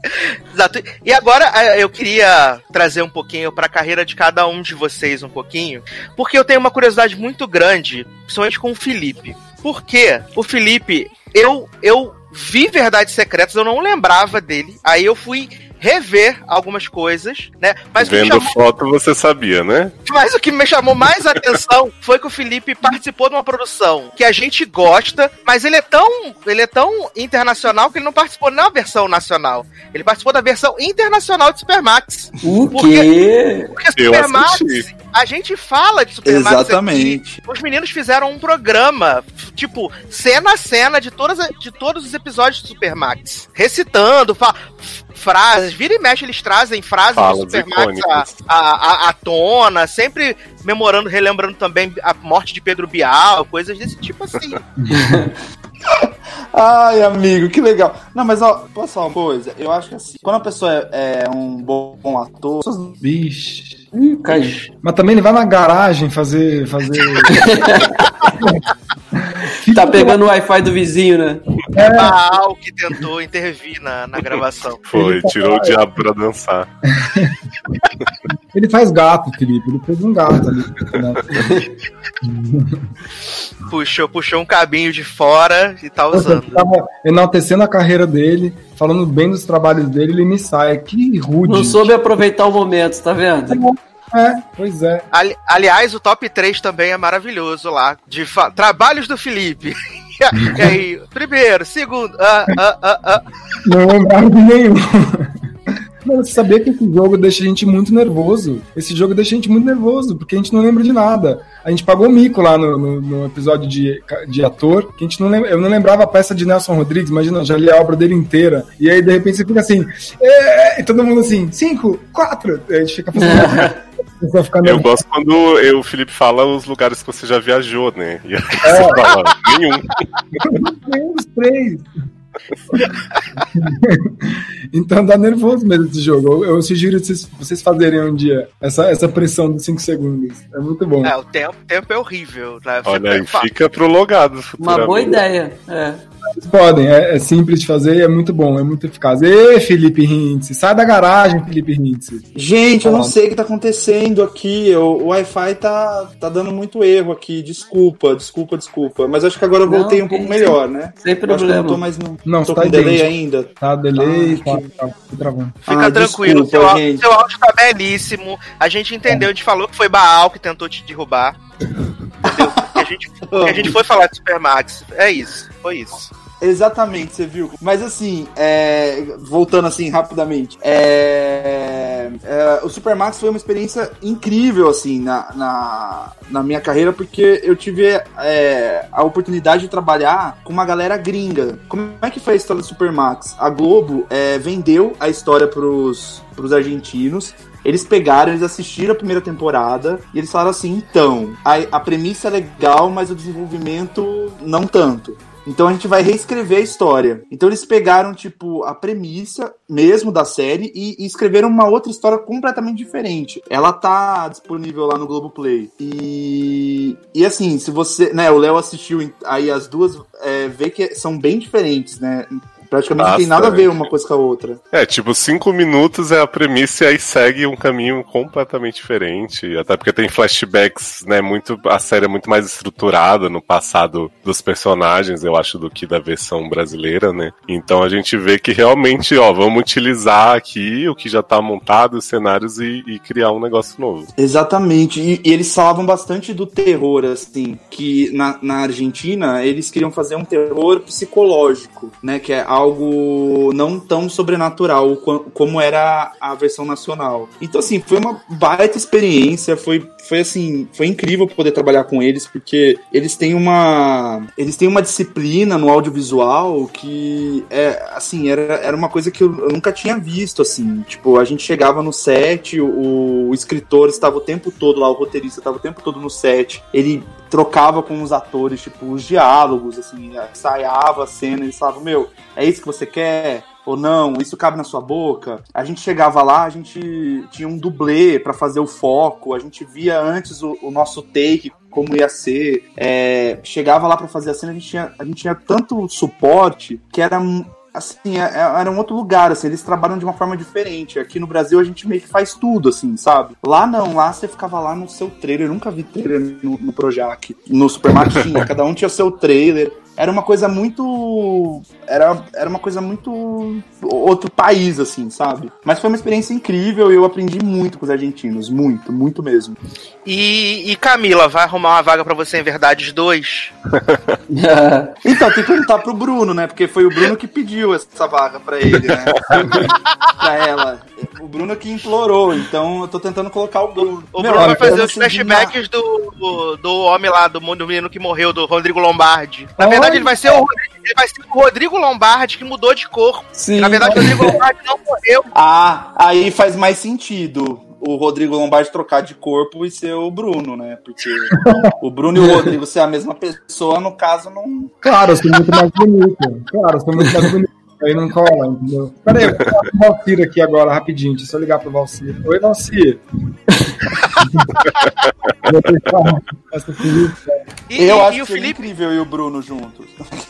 Exato. E agora eh, eu queria trazer um pouquinho pra carreira de cada um de vocês um pouquinho, porque eu tenho uma curiosidade muito grande, principalmente com o Felipe. Porque o Felipe, eu eu vi Verdades Secretas, eu não lembrava dele. Aí eu fui rever algumas coisas, né? Mas Vendo chamou foto você sabia, né? mas o que me chamou mais atenção foi que o Felipe participou de uma produção que a gente gosta, mas ele é tão, ele é tão internacional que ele não participou na versão nacional. Ele participou da versão internacional de Supermax. O quê? Porque Eu Supermax, a gente fala de Supermax aqui. Exatamente. Os meninos fizeram um programa, tipo, cena a cena de, todas, de todos os episódios de Supermax. Recitando, fa- f- frases. Vira e mexe, eles trazem frases Falas do Supermax à, à, à- à tona, sempre memorando, relembrando também a morte de Pedro Bial, coisas desse tipo assim. Ai, amigo, que legal. Não, mas ó, posso falar uma coisa? Eu acho que assim, quando a pessoa é, é um bom, ator, Vixe. Caiu. Mas também ele vai na garagem fazer. fazer... Tá pegando o Wi-Fi do vizinho, né? É Baal que tentou intervir na, na gravação. Foi, tirou o diabo pra dançar. Ele faz gato, Felipe. Ele fez um gato ali. né? Puxou, puxou um cabinho de fora e tá usando. tava enaltecendo a carreira dele, falando bem dos trabalhos dele, ele me sai. Que rude. Não soube aproveitar o momento, tá vendo? É, pois é. Ali- aliás, o top 3 também é maravilhoso lá. De fa- trabalhos do Felipe. e aí, primeiro, segundo. ah, ah, ah. Não lembrava de nenhum. Mano, você sabia que esse jogo deixa a gente muito nervoso? Esse jogo deixa a gente muito nervoso, porque a gente não lembra de nada. A gente pagou mico lá no, no- no episódio de, de ator, que a gente não lembra, eu não lembrava a peça de Nelson Rodrigues, imagina, eu já li a obra dele inteira. E aí, de repente, você fica assim, é, e todo mundo assim, cinco, quatro, e a gente fica fazendo. Você fica Eu gosto quando eu, o Felipe fala os lugares que você já viajou, né? E aí É. você fala, nenhum. Nenhum dos três. então dá nervoso mesmo esse jogo. Eu, eu sugiro vocês, vocês fazerem um dia essa, essa pressão dos 5 segundos. É muito bom. É, o tempo, tempo é horrível. Né? Olha aí, fica pro logado. Uma boa ideia. É. Vocês podem, é, é simples de fazer e é muito bom, é muito eficaz. Ê, Felipe Hintz, sai da garagem, Felipe Hintz. Gente, eu não sei o que tá acontecendo aqui. O, o Wi-Fi tá, tá dando muito erro aqui. Desculpa, desculpa, desculpa. Mas acho que agora eu Não, voltei um que pouco melhor, né? Sem Eu Acho que eu problema. não tô mais no. Não, tô tá com delay ainda. Tá, delay, Ah, tá, tá, tá travando. Fica Ah, tranquilo, desculpa, seu, gente. seu áudio tá belíssimo. A gente entendeu, a gente falou que foi Baal que tentou te derrubar. Gente, a gente foi falar de Supermax. É isso, foi isso. Exatamente, você viu. Mas assim, é, voltando assim rapidamente, é, é, o Supermax foi uma experiência incrível assim na, na, na minha carreira porque eu tive é, a oportunidade de trabalhar com uma galera gringa. Como é que foi a história do Supermax? A Globo é, vendeu a história pros, pros argentinos. Eles pegaram, eles assistiram a primeira temporada e eles falaram assim: então, a, a premissa é legal, mas o desenvolvimento não tanto. Então a gente vai reescrever a história. Então eles pegaram, tipo, a premissa mesmo da série e, e escreveram uma outra história completamente diferente. Ela tá disponível lá no Globoplay. E, e assim, se você. Né, o Léo assistiu aí as duas, é, vê que são bem diferentes, né? Praticamente não tem nada a ver uma coisa com a outra. É, tipo, cinco minutos é a premissa e aí segue um caminho completamente diferente. Até porque tem flashbacks, né? Muito, a série é muito mais estruturada no passado dos personagens, eu acho, do que da versão brasileira, né? Então a gente vê que realmente, ó, vamos utilizar aqui o que já tá montado, os cenários e, e criar um negócio novo. Exatamente, e, e eles falavam bastante do terror, assim, que na, na Argentina eles queriam fazer um terror psicológico, né, que é algo não tão sobrenatural co- como era a versão nacional. Então, assim, foi uma baita experiência, foi, foi assim, foi incrível poder trabalhar com eles, porque eles têm uma, eles têm uma disciplina no audiovisual que, é, assim, era, era uma coisa que eu, nunca tinha visto, assim, tipo, a gente chegava no set, o, o escritor estava o tempo todo lá, o roteirista estava o tempo todo no set, ele trocava com os atores, tipo, os diálogos, assim, ensaiava a cena, eles falavam, meu, é isso que você quer? Ou não, isso cabe na sua boca. A gente chegava lá, a gente tinha um dublê pra fazer o foco, a gente via antes o, o nosso take, como ia ser. É, chegava lá pra fazer a cena, a gente tinha, a gente tinha tanto suporte que era assim, é- é- era um outro lugar, assim, eles trabalham de uma forma diferente. Aqui no Brasil a gente meio que faz tudo, assim, sabe? Lá não, lá você ficava lá no seu trailer, eu nunca vi trailer no, no Projac. No Supermarket cada um tinha seu trailer. Era uma coisa muito. Era, era uma coisa muito. outro país, assim, sabe? Mas foi uma experiência incrível e eu aprendi muito com os argentinos. Muito, muito mesmo. E, e Camila, vai arrumar uma vaga pra você em Verdades 2? Então, tem que perguntar pro Bruno, né? Porque foi o Bruno que pediu essa vaga pra ele, né? pra ela. O Bruno que implorou, então eu tô tentando colocar o Bruno. O Meu, Bruno vai eu fazer os flashbacks do, do, do homem lá, do, do menino que morreu, do Rodrigo Lombardi. Na Olha. Verdade, ele vai ser o, ele vai ser o Rodrigo Lombardi que mudou de corpo. Sim. Na verdade, o Rodrigo Lombardi não morreu. Ah, aí faz mais sentido o Rodrigo Lombardi trocar de corpo e ser o Bruno, né? Porque o Bruno e o Rodrigo ser a mesma pessoa, no caso, não. Claro, eu sou muito mais bonito. Claro, eu sou muito mais bonito. Aí não cola, entendeu? Pera aí, eu vou falar com o Valcir aqui agora, rapidinho. Deixa eu só ligar pro Valcir. Oi, Valcir. E, eu e- acho e o Felipe. incrível eu e o Bruno juntos.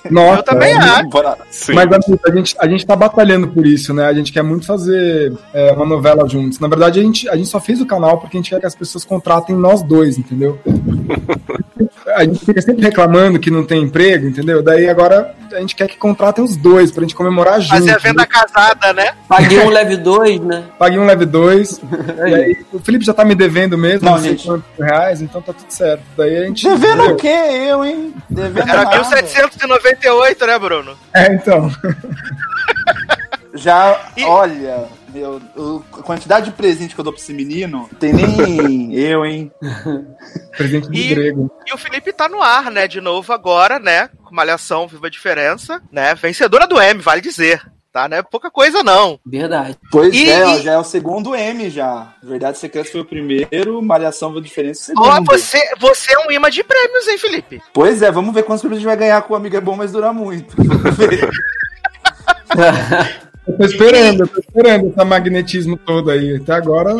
Nossa, Eu também é, acho. Sim. Mas a gente, a gente tá batalhando por isso, né? A gente quer muito fazer é, uma novela juntos. Na verdade, a gente, a gente só fez o canal porque a gente quer que as pessoas contratem nós dois, entendeu? A gente fica sempre reclamando que não tem emprego, entendeu? Daí agora a gente quer que contratem os dois pra gente comemorar juntos. Fazer a venda casada, né? Paguei um leve 2, né? Paguei um leve dois. e aí, o Felipe já tá me devendo mesmo, Não, não, sei gente. quantos reais, então tá tudo certo. Daí a gente. Devendo o quê? Eu, hein? Devendo Era nada. 1798, né, Bruno? É, então. Já, E- olha, Eu, eu- a quantidade de presente que eu dou pra esse menino, tem nem eu, hein? Presente de E- grego. E o Felipe tá no ar, né? De novo agora, né? Com Malhação Viva a Diferença, né? Vencedora do M, vale dizer. Tá, não é pouca coisa, não. Verdade. Pois E- é, e- já é o segundo M já. Verdade Secreta foi o primeiro, Malhação foi a diferença o Ó, segundo. você, você é um imã de prêmios, hein, Felipe? Pois é, vamos ver quantos prêmios a gente vai ganhar com o Amigo é Bom, mas dura muito. Eu tô esperando, eu tô esperando esse magnetismo todo aí. Até agora.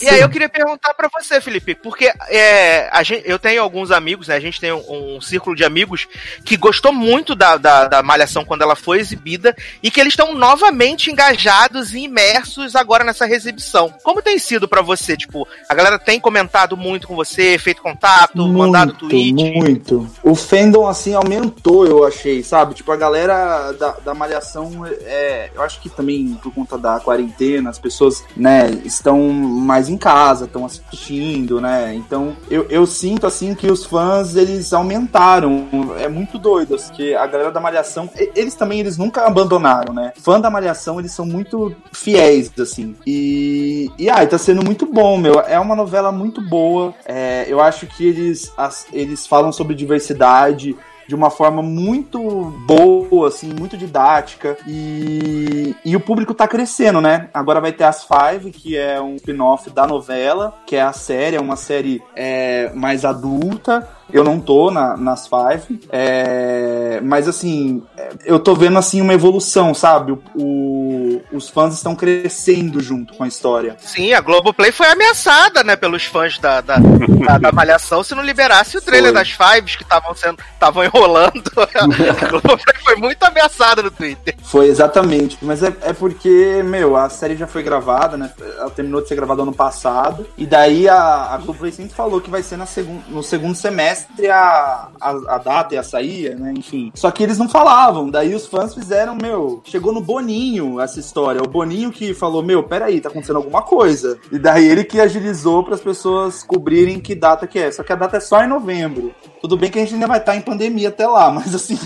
E aí eu queria perguntar pra você, Felipe, porque é, gente, eu tenho alguns amigos, né? A gente tem um, um círculo de amigos que gostou muito da, da, da Malhação quando ela foi exibida e que eles estão novamente engajados e imersos agora nessa reexibição. Como tem sido pra você? Tipo, a galera tem comentado muito com você, feito contato, mandado tweet? Muito. O fandom, assim, aumentou, eu achei, sabe? Tipo, a galera da, da Malhação, é, eu acho que também por conta da quarentena, as pessoas, né, estão mais em casa, estão assistindo, né? Então, eu, eu sinto, assim, que os fãs, eles aumentaram. É muito doido, assim, que a galera da Malhação, eles também, eles nunca abandonaram, né? Fã da Malhação, eles são muito fiéis, assim. E, e ai, tá sendo muito bom, meu. É uma novela muito boa. É, eu acho que eles, as- eles falam sobre diversidade de uma forma muito boa, assim, muito didática. E, e o público tá crescendo, né? Agora vai ter as Five, que é um spin-off da novela, que é a série, é uma série é, mais adulta. Eu não tô na- nas Five. é, mas assim, é, eu tô vendo assim uma evolução, sabe? O- o- os fãs estão crescendo junto com a história. Sim, a Globoplay foi ameaçada, né, pelos fãs da, da, da, da Malhação se não liberasse o trailer Foi. das Fives que estavam sendo estavam enrolando. a Globoplay foi muito ameaçada no Twitter. Foi exatamente. Mas é, é porque, meu, a série já foi gravada, né? Ela terminou de ser gravada ano passado. E daí a, a Globoplay sempre falou que vai ser na segun, no segundo semestre a, a, a data ia sair, né? Enfim. Só que eles não falavam. Daí os fãs fizeram, meu, chegou no Boninho essa história. O Boninho que falou, meu, peraí, tá acontecendo alguma coisa. E daí ele que agilizou para as pessoas cobrirem que data que é. Só que a data é só em novembro. Tudo bem que a gente ainda vai estar em pandemia até lá, mas assim,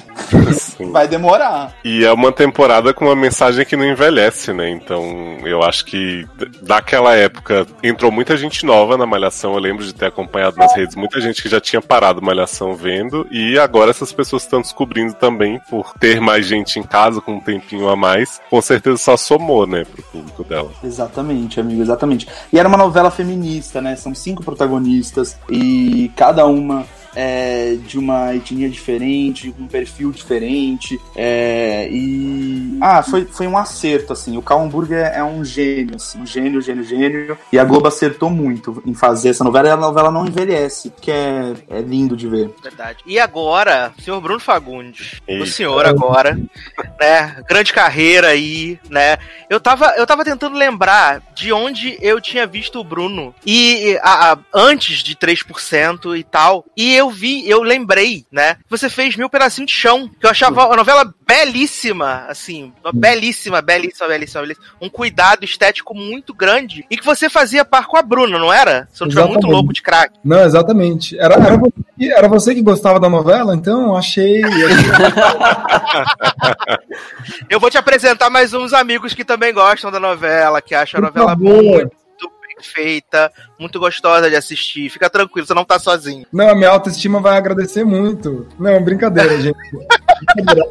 Sim. vai demorar. E é uma temporada com uma mensagem que não envelhece, né? Então eu acho que daquela época entrou muita gente nova na Malhação. Eu lembro de ter acompanhado nas redes muita gente que já tinha parado Malhação vendo. E agora essas pessoas estão descobrindo também, por ter mais gente em casa com um tempinho a mais, com certeza só somou, né, pro público dela. Exatamente, amigo, exatamente. E era uma novela feminista, né? São cinco protagonistas e cada uma é de uma etnia diferente, com um perfil diferente. é, e. Ah, foi, foi um acerto, assim. O Cal Hamburger é, é um gênio, assim, um gênio, gênio, gênio. E a Globo acertou muito em fazer essa novela e a novela não envelhece, que é, é lindo de ver. Verdade. E agora, senhor Bruno Fagundes, o senhor agora, né? Grande carreira aí, né? Eu tava, eu tava tentando lembrar de onde eu tinha visto o Bruno e a- a- antes de 3% e tal. E eu vi, eu lembrei, né? Você fez Mil Pedacinhos de Chão, que eu achava uma novela belíssima, assim, uma belíssima, belíssima, belíssima, belíssima. Um cuidado estético muito grande e que você fazia par com a Bruna, não era? Se eu não tiver muito louco de craque. Não, exatamente. Era, era, você, que- era você que gostava da novela, então achei. Eu vou te apresentar mais uns amigos que também gostam da novela, que acham a novela favor. Feita, muito gostosa de assistir. Fica tranquilo, você não tá sozinho. Não, a minha autoestima vai agradecer muito. Não, brincadeira, gente.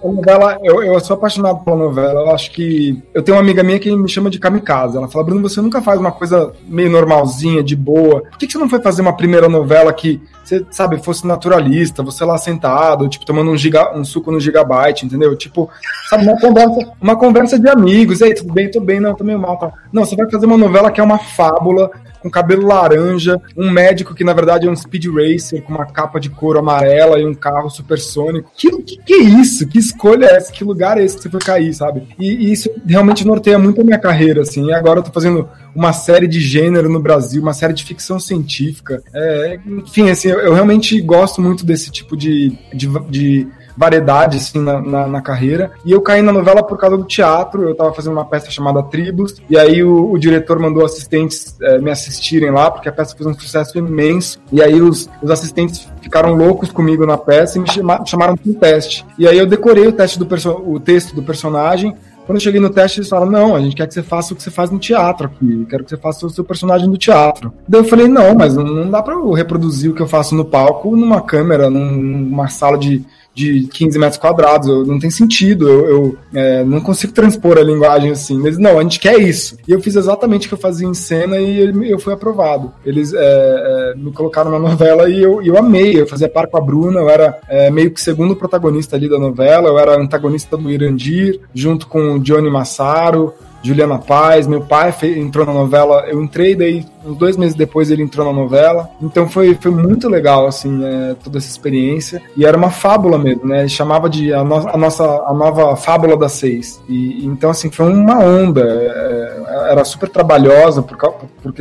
Novela, eu, eu sou apaixonado pela novela. Eu acho que. Eu tenho uma amiga minha que me chama de kamikaze. Ela fala, Bruno, você nunca faz uma coisa meio normalzinha, de boa. Por que, que você não foi fazer uma primeira novela que você, sabe, fosse naturalista, você lá sentado, tipo, tomando um, giga, um suco no gigabyte, entendeu? Tipo, sabe, uma conversa, uma conversa de amigos. Ei, tudo bem? Tô bem, não, tô meio mal. Tá. Não, você vai fazer uma novela que é uma fábula, com cabelo laranja, um médico que na verdade é um speed racer com uma capa de couro amarela e um carro supersônico. Que, que, que é isso? Que escolha é essa? Que lugar é esse que você foi cair, sabe? E, e isso realmente norteia muito a minha carreira, assim. E agora eu tô fazendo uma série de gênero no Brasil, uma série de ficção científica. É, enfim, assim, eu, eu realmente gosto muito desse tipo de, de, de variedade assim na, na, na carreira. E eu caí na novela por causa do teatro. Eu tava fazendo uma peça chamada Tribos, e aí o, o diretor mandou assistentes eh, me assistirem lá, porque a peça fez um sucesso imenso. E aí os, os assistentes ficaram loucos comigo na peça e me chama- chamaram para um teste. E aí eu decorei o teste do o texto do personagem. Quando eu cheguei no teste, eles falaram: não, a gente quer que você faça o que você faz no teatro aqui. Quero que você faça o seu personagem do teatro. Daí eu falei: não, mas não, dá pra eu reproduzir o que eu faço no palco numa câmera, num- numa sala de. De 15 metros quadrados, eu- não tem sentido, eu, eu, é, não consigo transpor a linguagem assim. Eles, não, a gente quer isso. E eu fiz exatamente o que eu fazia em cena e ele- eu fui aprovado. Eles é, é, me colocaram na novela e eu, eu amei. Eu fazia par com a Bruna, eu era é, meio que segundo protagonista ali da novela, eu era antagonista do Irandir, junto com o Johnny Massaro, Juliana Paz, meu pai entrou na novela, eu entrei, daí uns dois meses depois ele entrou na novela, então foi, foi muito legal, assim, é, toda essa experiência, e era uma fábula mesmo, né, chamava de a, no- a nossa, a nova fábula das seis, e então, assim, foi uma onda, é, era super trabalhosa por, por, por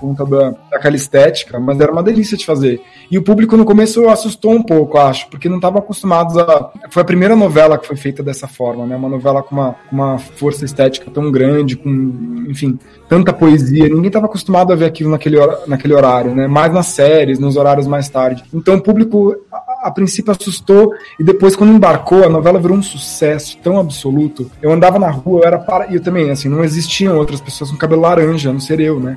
conta da, daquela estética, mas era uma delícia de fazer, e o público no começo assustou um pouco, acho, porque não estavam acostumados a. Foi a primeira novela que foi feita dessa forma, né? Uma novela com uma, uma força estética tão grande, com, enfim, tanta poesia. Ninguém estava acostumado a ver aquilo naquele, naquele horário, né? Mais nas séries, nos horários mais tarde. Então o público, a, princípio, assustou, e depois, quando embarcou, a novela virou um sucesso tão absoluto. Eu andava na rua, eu era para. E eu também, assim, não existiam outras pessoas com cabelo laranja, não ser eu, né?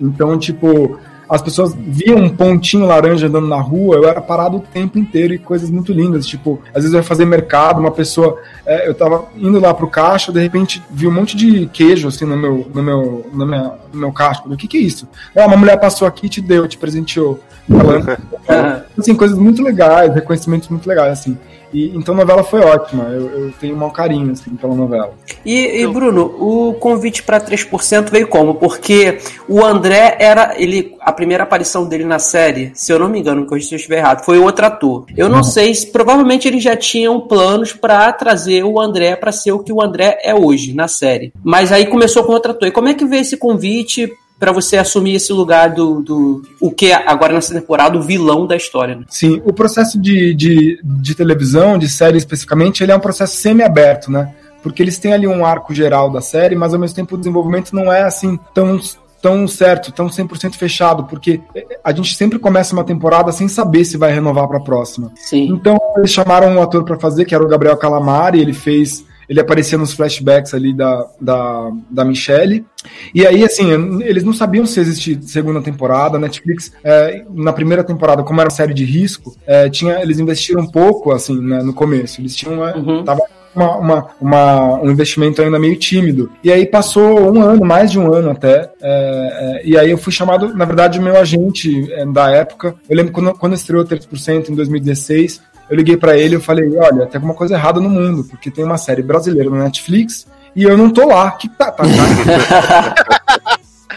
Então, tipo, as pessoas viam um pontinho laranja andando na rua, eu era parado o tempo inteiro e coisas muito lindas. Tipo, às vezes eu ia fazer mercado, uma pessoa. é, eu tava indo lá pro caixa, de repente vi um monte de queijo assim no meu, no meu, no minha, no meu caixa. Falei, O que, que é isso? Ah, uma mulher passou aqui e te deu, te presenteou. Falando, assim, coisas muito legais, reconhecimentos muito legais, assim. E, então a novela foi ótima. Eu, eu tenho um mau carinho assim, pela novela. E, e, Bruno, o convite para 3% veio como? Porque o André era. ele A primeira aparição dele na série, se eu não me engano, que eu estiver errado, foi outro ator. Eu não sei se provavelmente eles já tinham planos para trazer o André para ser o que o André é hoje na série. Mas aí começou com outro ator. E como é que veio esse convite para você assumir esse lugar do, do. o que é agora nessa temporada, o vilão da história? Né? Sim, o processo de, de, de televisão, de série especificamente, ele é um processo semi-aberto, né? Porque eles têm ali um arco geral da série, mas ao mesmo tempo o desenvolvimento não é assim tão tão certo, tão 100% fechado, porque a gente sempre começa uma temporada sem saber se vai renovar para a próxima. Sim. Então eles chamaram um ator para fazer, que era o Gabriel Calamari, ele fez ele aparecia nos flashbacks ali da, da, da Michelle. E aí, assim, eles não sabiam se existia segunda temporada. A Netflix, é, na primeira temporada, como era uma série de risco, é, tinha, eles investiram um pouco, assim, né, no começo. Eles tinham. Uhum. Tava uma, uma, uma, um investimento ainda meio tímido. E aí passou um ano, mais de um ano até. É, é, e aí eu fui chamado, na verdade, o meu agente é, da época. Eu lembro quando, quando estreou 3% em 2016 eu liguei para ele e falei, olha, tem alguma coisa errada no mundo, porque tem uma série brasileira na Netflix e eu não tô lá. Que tá, tá, tá.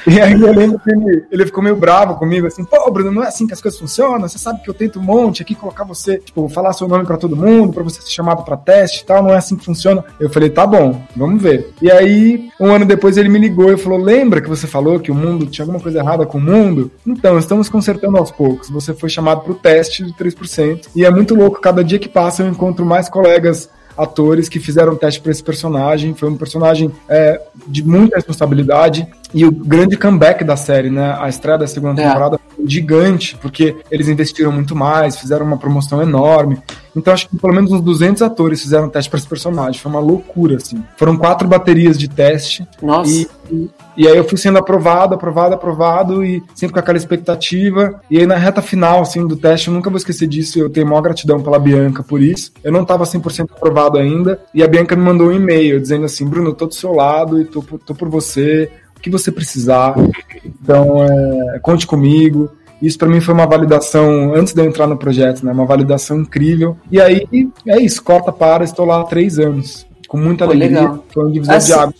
E aí eu lembro que ele, ele ficou meio bravo comigo, assim, pô, Bruno, não é assim que as coisas funcionam, você sabe que eu tento um monte aqui, colocar você, tipo, falar seu nome para todo mundo, para você ser chamado para teste e tal, não é assim que funciona. Eu falei, tá bom, vamos ver. E aí, um ano depois ele me ligou e falou, lembra que você falou que o mundo, tinha alguma coisa errada com o mundo? Então, estamos consertando aos poucos, você foi chamado pro teste de 3%, e é muito louco, cada dia que passa eu encontro mais colegas atores que fizeram teste para esse personagem. Foi um personagem é, de muita responsabilidade e o grande comeback da série, né? A estreia da segunda é. temporada gigante, porque eles investiram muito mais, fizeram uma promoção enorme. Então acho que pelo menos uns 200 atores fizeram teste para esse personagem. Foi uma loucura, assim. Foram quatro baterias de teste. Nossa. E, e, e, aí eu fui sendo aprovado, aprovado, aprovado e sempre com aquela expectativa. E aí na reta final, assim, do teste, eu nunca vou esquecer disso. Eu tenho maior gratidão pela Bianca por isso. Eu não estava 100% aprovado ainda. E a Bianca me mandou um e-mail dizendo assim, Bruno, eu tô do seu lado e tô, tô por você. O que você precisar. Então, é, conte comigo. Isso para mim foi uma validação antes de eu entrar no projeto, né? Uma validação incrível. E aí é isso, corta para, estou lá há três anos. Com muita Pô, alegria. legal. Foi um divisor Assim, de água.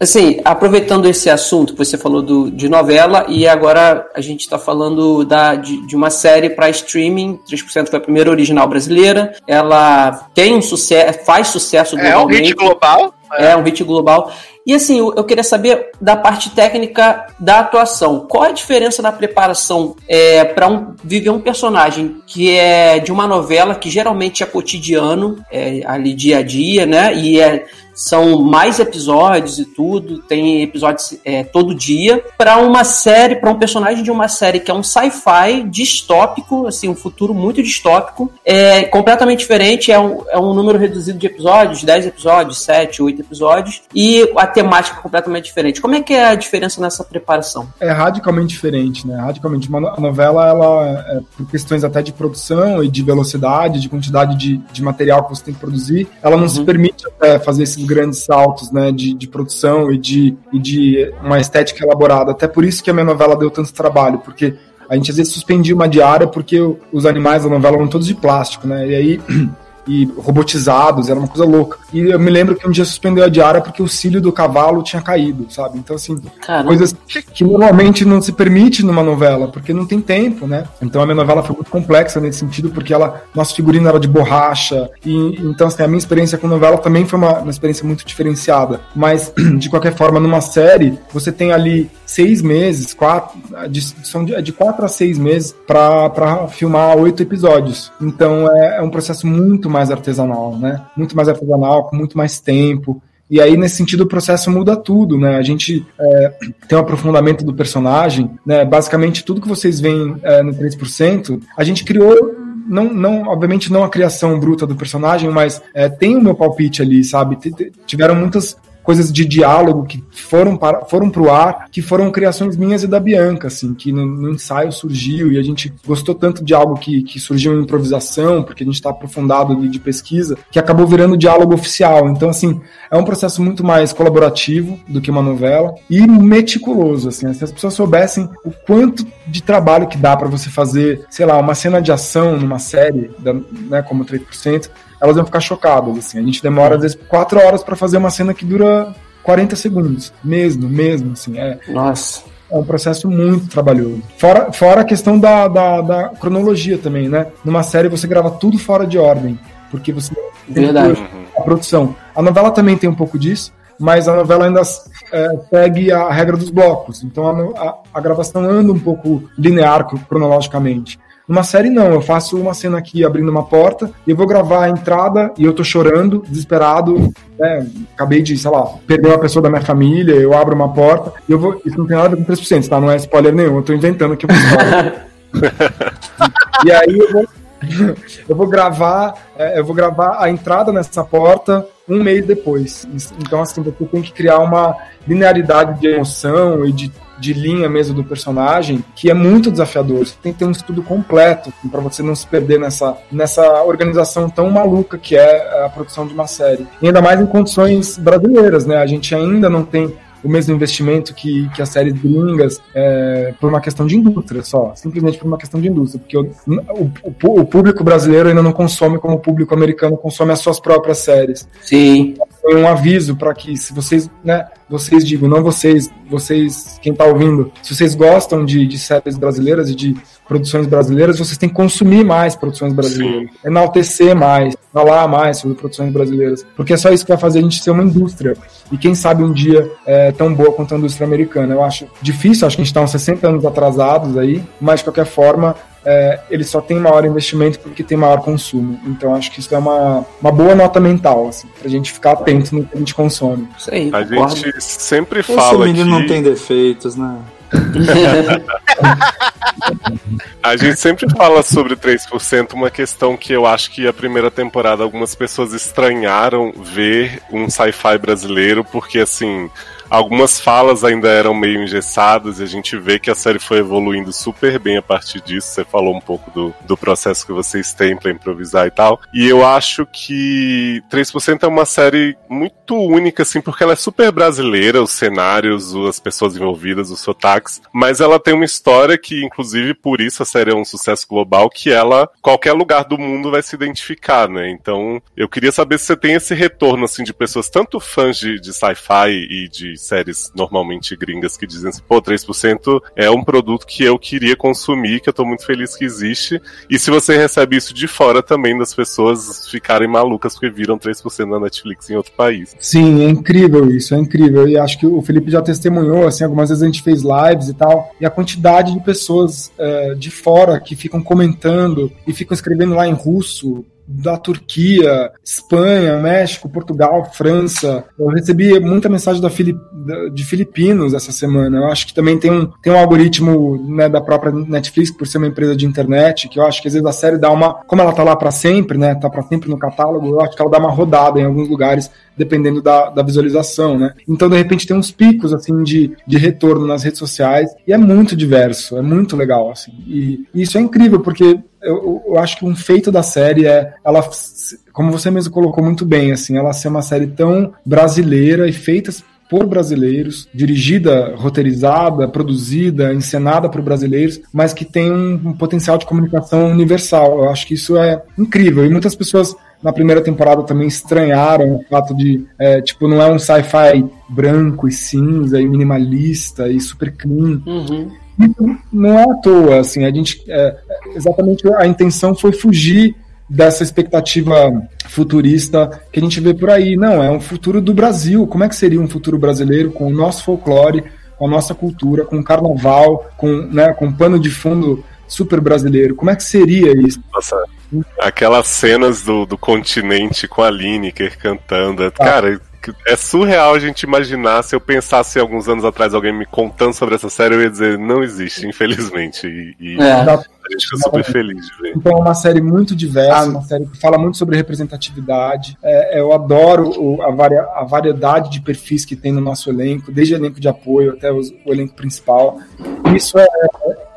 Assim, aproveitando esse assunto que você falou do, de novela, e agora a gente está falando da, de, de uma série para streaming. 3% foi a primeira original brasileira. Ela tem um sucesso, faz sucesso É um hit global. É um hit global. E assim, eu, queria saber da parte técnica da atuação. Qual a diferença na preparação é, para um, viver um personagem que é de uma novela que geralmente é cotidiano, é, ali dia a dia, né? E é são mais episódios e tudo, tem episódios é, todo dia, para uma série, para um personagem de uma série que é um sci-fi distópico, assim, um futuro muito distópico, é completamente diferente, é um, é um número reduzido de episódios, 10 episódios, 7, 8 episódios, e a temática é completamente diferente. Como é que é a diferença nessa preparação? É radicalmente diferente, né? Radicalmente. Uma a novela, ela, é, por questões até de produção e de velocidade, de quantidade de, de material que você tem que produzir, ela não se permite até fazer esses grandes saltos, né? De, de produção e de, e de uma estética elaborada. Até por isso que a minha novela deu tanto trabalho, porque a gente às vezes suspendia uma diária porque os animais da novela eram todos de plástico, né? E aí. E robotizados, era uma coisa louca. E eu me lembro que um dia suspendeu a diária porque o cílio do cavalo tinha caído, sabe? Então, assim, Caramba. coisas que normalmente não se permite numa novela, porque não tem tempo, né? Então a minha novela foi muito complexa nesse sentido, porque ela, nosso figurino era de borracha, e então assim, a minha experiência com novela também foi uma, uma experiência muito diferenciada. Mas, de qualquer forma, numa série, você tem ali seis meses, quatro, de, são de, é de quatro a seis meses para filmar oito episódios. Então é, é um processo muito mais artesanal, né? Muito mais artesanal, com muito mais tempo. E aí, nesse sentido, o processo muda tudo, né? A gente é, tem um aprofundamento do personagem, né? Basicamente, tudo que vocês veem é, no 3%, a gente criou. Não, não, obviamente não a criação bruta do personagem, mas é, tem o meu palpite ali, sabe? T- t- Tiveram muitas coisas de diálogo que foram para foram pro ar, que foram criações minhas e da Bianca, assim, que no, no ensaio surgiu e a gente gostou tanto de algo que, que surgiu em improvisação, porque a gente está aprofundado ali de pesquisa, que acabou virando diálogo oficial. Então, assim, é um processo muito mais colaborativo do que uma novela e meticuloso, assim. Se as pessoas soubessem o quanto de trabalho que dá para você fazer, sei lá, uma cena de ação numa série, da, né, como 3%, elas vão ficar chocadas, assim. A gente demora, às vezes, quatro horas para fazer uma cena que dura 40 segundos. Mesmo, mesmo, assim. É, Nossa. é um processo muito trabalhoso. Fora, fora a questão da, da, da cronologia também, né? Numa série você grava tudo fora de ordem, porque você Verdade. a produção. A novela também tem um pouco disso, mas a novela ainda é, segue a regra dos blocos. Então a, a- a gravação anda um pouco linear cro- cronologicamente. Numa série, não. Eu faço uma cena aqui abrindo uma porta e eu vou gravar a entrada e eu tô chorando, desesperado. Né? Acabei de, sei lá, perder uma pessoa da minha família. Eu abro uma porta e eu vou. Isso não tem nada a ver com 3%, tá? Não é spoiler nenhum. Eu tô inventando aqui uma história. E aí eu vou, eu vou gravar, é, eu vou gravar a entrada nessa porta um mês depois. Então, assim, você tem que criar uma linearidade de emoção e de, de linha mesmo do personagem que é muito desafiador. Você tem que ter um estudo completo para você não se perder nessa, nessa organização tão maluca que é a produção de uma série. E ainda mais em condições brasileiras, né? A gente ainda não tem o mesmo investimento que, que as séries gringas é, por uma questão de indústria só, simplesmente por uma questão de indústria, porque o, o, o- público brasileiro ainda não consome como o público americano consome as suas próprias séries. Sim. Foi um aviso para que se vocês, né, vocês digo, não vocês, vocês, quem tá ouvindo, se vocês gostam de, de séries brasileiras e de produções brasileiras, vocês têm que consumir mais produções brasileiras, enaltecer mais, falar mais sobre produções brasileiras, porque é só isso que vai fazer a gente ser uma indústria. E quem sabe um dia é tão boa quanto a indústria americana. Eu acho difícil, acho que a gente está uns 60 anos atrasados aí, mas de qualquer forma, é, ele só tem maior investimento porque tem maior consumo. Então acho que isso é uma, uma boa nota mental, assim, pra gente ficar atento no que a gente consome. Isso aí, A gente sempre Esse fala menino que... não tem defeitos, né? A gente sempre fala sobre 3%, uma questão que eu acho que a primeira temporada algumas pessoas estranharam ver um sci-fi brasileiro, porque assim, algumas falas ainda eram meio engessadas e a gente vê que a série foi evoluindo super bem a partir disso. Você falou um pouco do, do processo que vocês têm pra improvisar e tal. E eu acho que 3% é uma série muito única, assim, porque ela é super brasileira, os cenários, as pessoas envolvidas, os sotaques, mas ela tem uma história que, inclusive, por isso a série é um sucesso global, que ela, qualquer lugar do mundo vai se identificar, né? Então, eu queria saber se você tem esse retorno, assim, de pessoas, tanto fãs de, de sci-fi e de séries normalmente gringas que dizem assim, pô, 3% é um produto que eu queria consumir, que eu tô muito feliz que existe. E se você recebe isso de fora também, das pessoas ficarem malucas porque viram 3% na Netflix em outro país. Sim, é incrível isso, é incrível. E acho que o Felipe já testemunhou, assim, algumas vezes a gente fez lives e tal, e a quantidade de pessoas eh, de fora que ficam comentando e ficam escrevendo lá em russo, da Turquia, Espanha, México, Portugal, França. Eu recebi muita mensagem da de filipinos essa semana. Eu acho que também tem um, tem um algoritmo né, da própria Netflix, por ser uma empresa de internet, que eu acho que às vezes a série dá uma. Como ela tá lá para sempre, né? Tá para sempre no catálogo, eu acho que ela dá uma rodada em alguns lugares dependendo da, da visualização, né? Então, de repente, tem uns picos, assim, de, de retorno nas redes sociais, e é muito diverso, é muito legal, assim. E, e isso é incrível, porque eu, eu acho que um feito da série é ela, como você mesmo colocou muito bem, assim, ela ser uma série tão brasileira e feita por brasileiros, dirigida, roteirizada, produzida, encenada por brasileiros, mas que tem um, um potencial de comunicação universal. Eu acho que isso é incrível. E muitas pessoas na primeira temporada também estranharam o fato de, é, tipo, não é um sci-fi branco e cinza e minimalista e super clean. Uhum. Não é à toa, assim, a gente, é, exatamente a intenção foi fugir dessa expectativa futurista que a gente vê por aí. Não, é um futuro do Brasil. Como é que seria um futuro brasileiro com o nosso folclore, com a nossa cultura, com o carnaval, com, né, com pano de fundo super brasileiro? Como é que seria isso? Nossa, aquelas cenas do, do continente com a Lineker cantando. é- Cara, é surreal a gente imaginar. Se eu pensasse alguns anos atrás alguém me contando sobre essa série, eu ia dizer, não existe, infelizmente. E, e É. A gente fica super feliz de ver. Então é uma série muito diversa, Ah. uma série que fala muito sobre representatividade. É, eu adoro o- a, varia- a variedade de perfis que tem no nosso elenco, desde elenco de apoio até os- o elenco principal. Isso é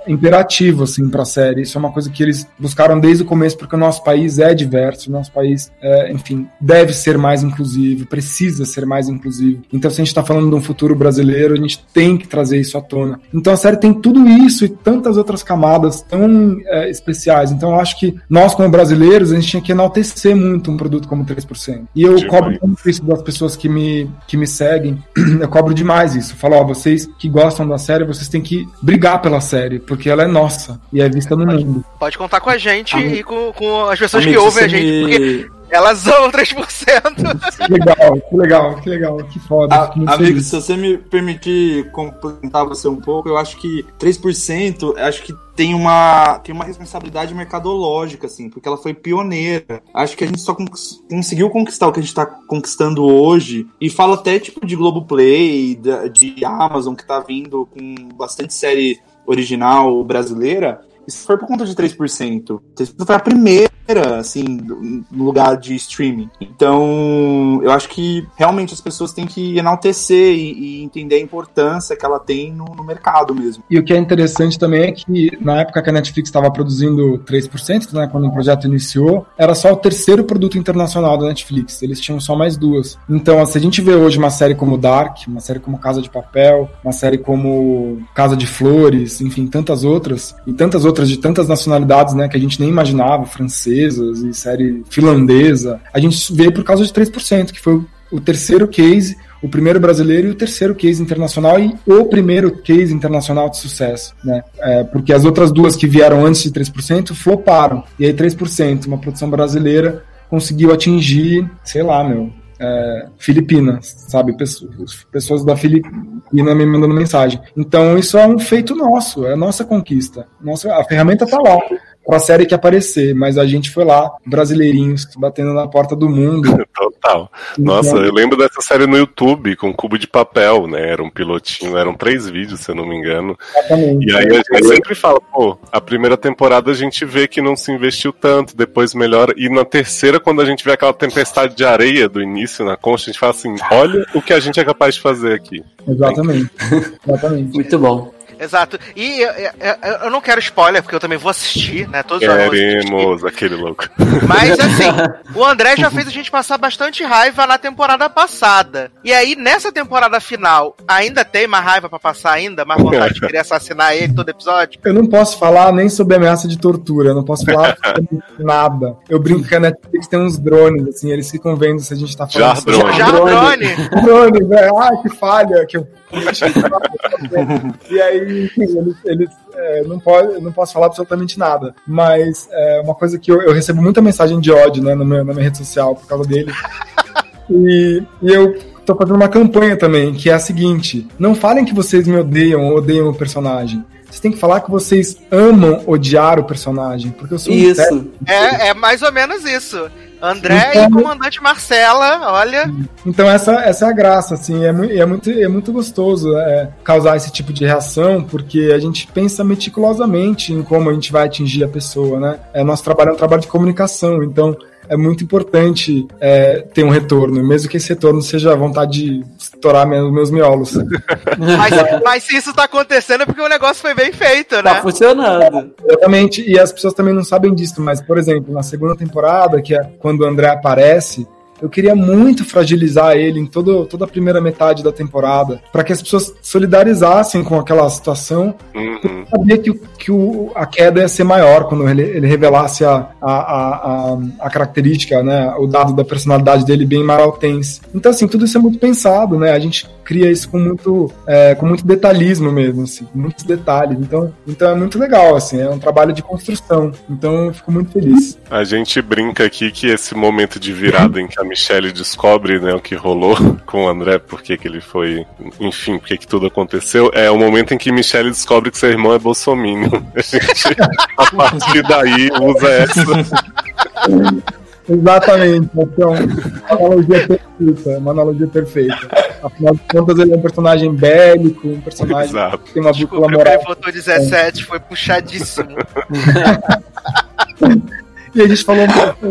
imperativo assim para a série. Isso é uma coisa que eles buscaram desde o começo, porque o nosso país é diverso, o nosso país, é, enfim, deve ser mais inclusivo, precisa ser mais inclusivo. Então, se a gente está falando de um futuro brasileiro, a gente tem que trazer isso à tona. Então, a série tem tudo isso e tantas outras camadas tão é, especiais. Então, eu acho que nós, como brasileiros, a gente tinha que enaltecer muito um produto como 3%. E eu Demais. cobro muito isso das pessoas que me, que me seguem. Eu cobro demais isso. Eu falo, ó, vocês que gostam da série, vocês têm que brigar pela série, porque ela é nossa e é vista no mundo. Pode contar com a gente e com, com as pessoas Amigo, que ouvem a gente, porque me- elas amam 3%. Que legal, que legal, que legal, que foda. A- muito amigo, feliz. se você me permitir complementar você um pouco, eu acho que 3% acho que tem uma, tem uma responsabilidade mercadológica, assim, porque ela foi pioneira. Acho que a gente só conseguiu conquistar o que a gente tá conquistando hoje, e fala até tipo de Globoplay, da- de Amazon, que tá vindo com bastante série original brasileira. Isso foi por conta de 3%. 3% foi a primeira, assim, no lugar de streaming. Então, eu acho que realmente as pessoas têm que enaltecer e, e entender a importância que ela tem no, no mercado mesmo. E o que é interessante também é que na época que a Netflix estava produzindo 3%, né, quando o projeto iniciou, era só o terceiro produto internacional da Netflix. Eles tinham só mais duas. Então, se a gente vê hoje uma série como Dark, uma série como Casa de Papel, uma série como Casa de Flores, enfim, tantas outras, e tantas outras de tantas nacionalidades, né, que a gente nem imaginava, francesas e série finlandesa, a gente vê por causa de 3%, que foi o terceiro case o primeiro brasileiro e o terceiro case internacional e o primeiro case internacional de sucesso, né? É, porque as outras duas que vieram antes de 3% floparam. E aí 3%, uma produção brasileira, conseguiu atingir, sei lá, meu, é, Filipinas, sabe? Pessoas, pessoas da Filipina me mandando mensagem. Então isso é um feito nosso, é a nossa conquista. Nossa, a ferramenta tá lá para a série que aparecer, mas a gente foi lá, brasileirinhos, batendo na porta do mundo. Total. Nossa, Então, eu lembro dessa série no YouTube com cubo de papel, né? Era um pilotinho, eram três vídeos, se eu não me engano. exatamente. E aí a gente sempre fala, pô, a primeira temporada a gente vê que não se investiu tanto, depois melhora. E na terceira, quando a gente vê aquela tempestade de areia do início na concha, a gente fala assim, olha o que a gente é capaz de fazer aqui. Exatamente. Exatamente. Muito bom. Exato. E eu, eu- eu não quero spoiler, porque eu também vou assistir, né? Todos. Queremos aquele louco. Mas assim, o André já fez a gente passar bastante raiva na temporada passada. E aí, nessa temporada final, ainda tem mais raiva pra passar ainda? Mais vontade de querer assassinar ele todo episódio? Eu não posso falar nem sobre ameaça de tortura, eu não posso falar sobre nada. Eu brinco que a Netflix tem uns drones, assim, eles ficam vendo se a gente tá falando Jar sobre drone. Já, Drone! drones, né? Ai, que falha, que eu. E aí, enfim, eles, eles, é, não, pode, eu não posso falar absolutamente nada. Mas é uma coisa que eu, eu recebo muita mensagem de ódio né, no meu- na minha rede social por causa dele. E, e eu tô fazendo uma campanha também, que é a seguinte: não falem que vocês me odeiam ou odeiam o personagem. Vocês têm que falar que vocês amam odiar o personagem, porque eu sou um Isso. É, é mais ou menos isso. André Então- e comandante Marcela, olha. Então essa, essa é a graça, assim, é, mui- é muito, é muito gostoso é, causar esse tipo de reação, porque a gente pensa meticulosamente em como a gente vai atingir a pessoa, né? É, nosso trabalho é um trabalho de comunicação, então é muito importante é, ter um retorno, mesmo que esse retorno seja a vontade de estourar meus, meus miolos. Mas, mas se isso tá acontecendo é porque o negócio foi bem feito, Tá né? funcionando. Exatamente, e as pessoas também não sabem disso, mas, por exemplo, na segunda temporada, que é quando o André aparece, eu queria muito fragilizar ele em todo, toda a primeira metade da temporada, para que as pessoas solidarizassem com aquela situação. Uhum. Sabia que, que o, a queda ia ser maior quando ele, ele revelasse a, a, a, a, característica, né, o dado da personalidade dele bem maraltense. Então, assim, tudo isso é muito pensado, né? A gente cria isso com muito, é, com muito detalhismo mesmo, assim, muitos detalhes. Então, então é muito legal, assim, é um trabalho de construção. Então, eu fico muito feliz. A gente brinca aqui que esse momento de virada em que a Michelle descobre né, o que rolou com o André, por que ele foi, enfim, por que tudo aconteceu, é o momento em que Michelle descobre que seu irmão é bolsominion. A gente, a partir daí, usa essa. Exatamente. Então, uma analogia perfeita. Uma analogia perfeita. Afinal de contas, ele é um personagem bélico, um personagem Exato. que tem uma bússola Descobriu que ele moral. votou 17, foi puxadíssimo. E a gente falou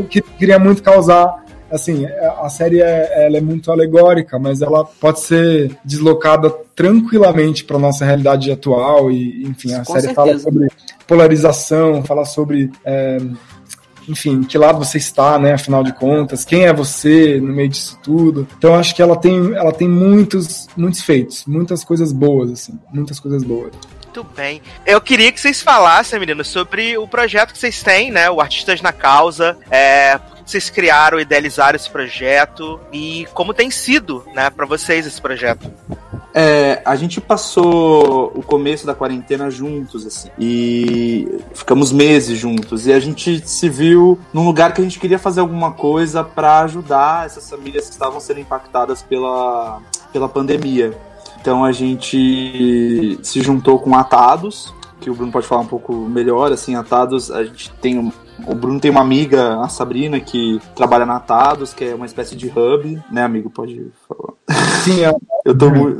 que queria muito causar. Assim, a série é, ela é muito alegórica, mas ela pode ser deslocada tranquilamente para nossa realidade atual. E, enfim, a Com série fala certeza. sobre polarização, fala sobre. é, enfim, que lado você está, né? Afinal de contas, quem é você no meio disso tudo. Então, acho que ela tem, ela tem muitos, muitos feitos, muitas coisas boas, assim, muitas coisas boas. Muito bem. Eu queria que vocês falassem, meninos, sobre o projeto que vocês têm, né? O Artistas na Causa. É, vocês criaram, idealizaram esse projeto e como tem sido, né, pra vocês esse projeto. É, a gente passou o começo da quarentena juntos, assim, e ficamos meses juntos. E a gente se viu num lugar que a gente queria fazer alguma coisa para ajudar essas famílias que estavam sendo impactadas pela, pela pandemia. Então a gente se juntou com Atados, que o Bruno pode falar um pouco melhor, assim, Atados, a gente tem um- o Bruno tem uma amiga, a Sabrina, que trabalha na Atados, que é uma espécie de hub, né, amigo? Pode falar. Sim, a, Eu tô muito.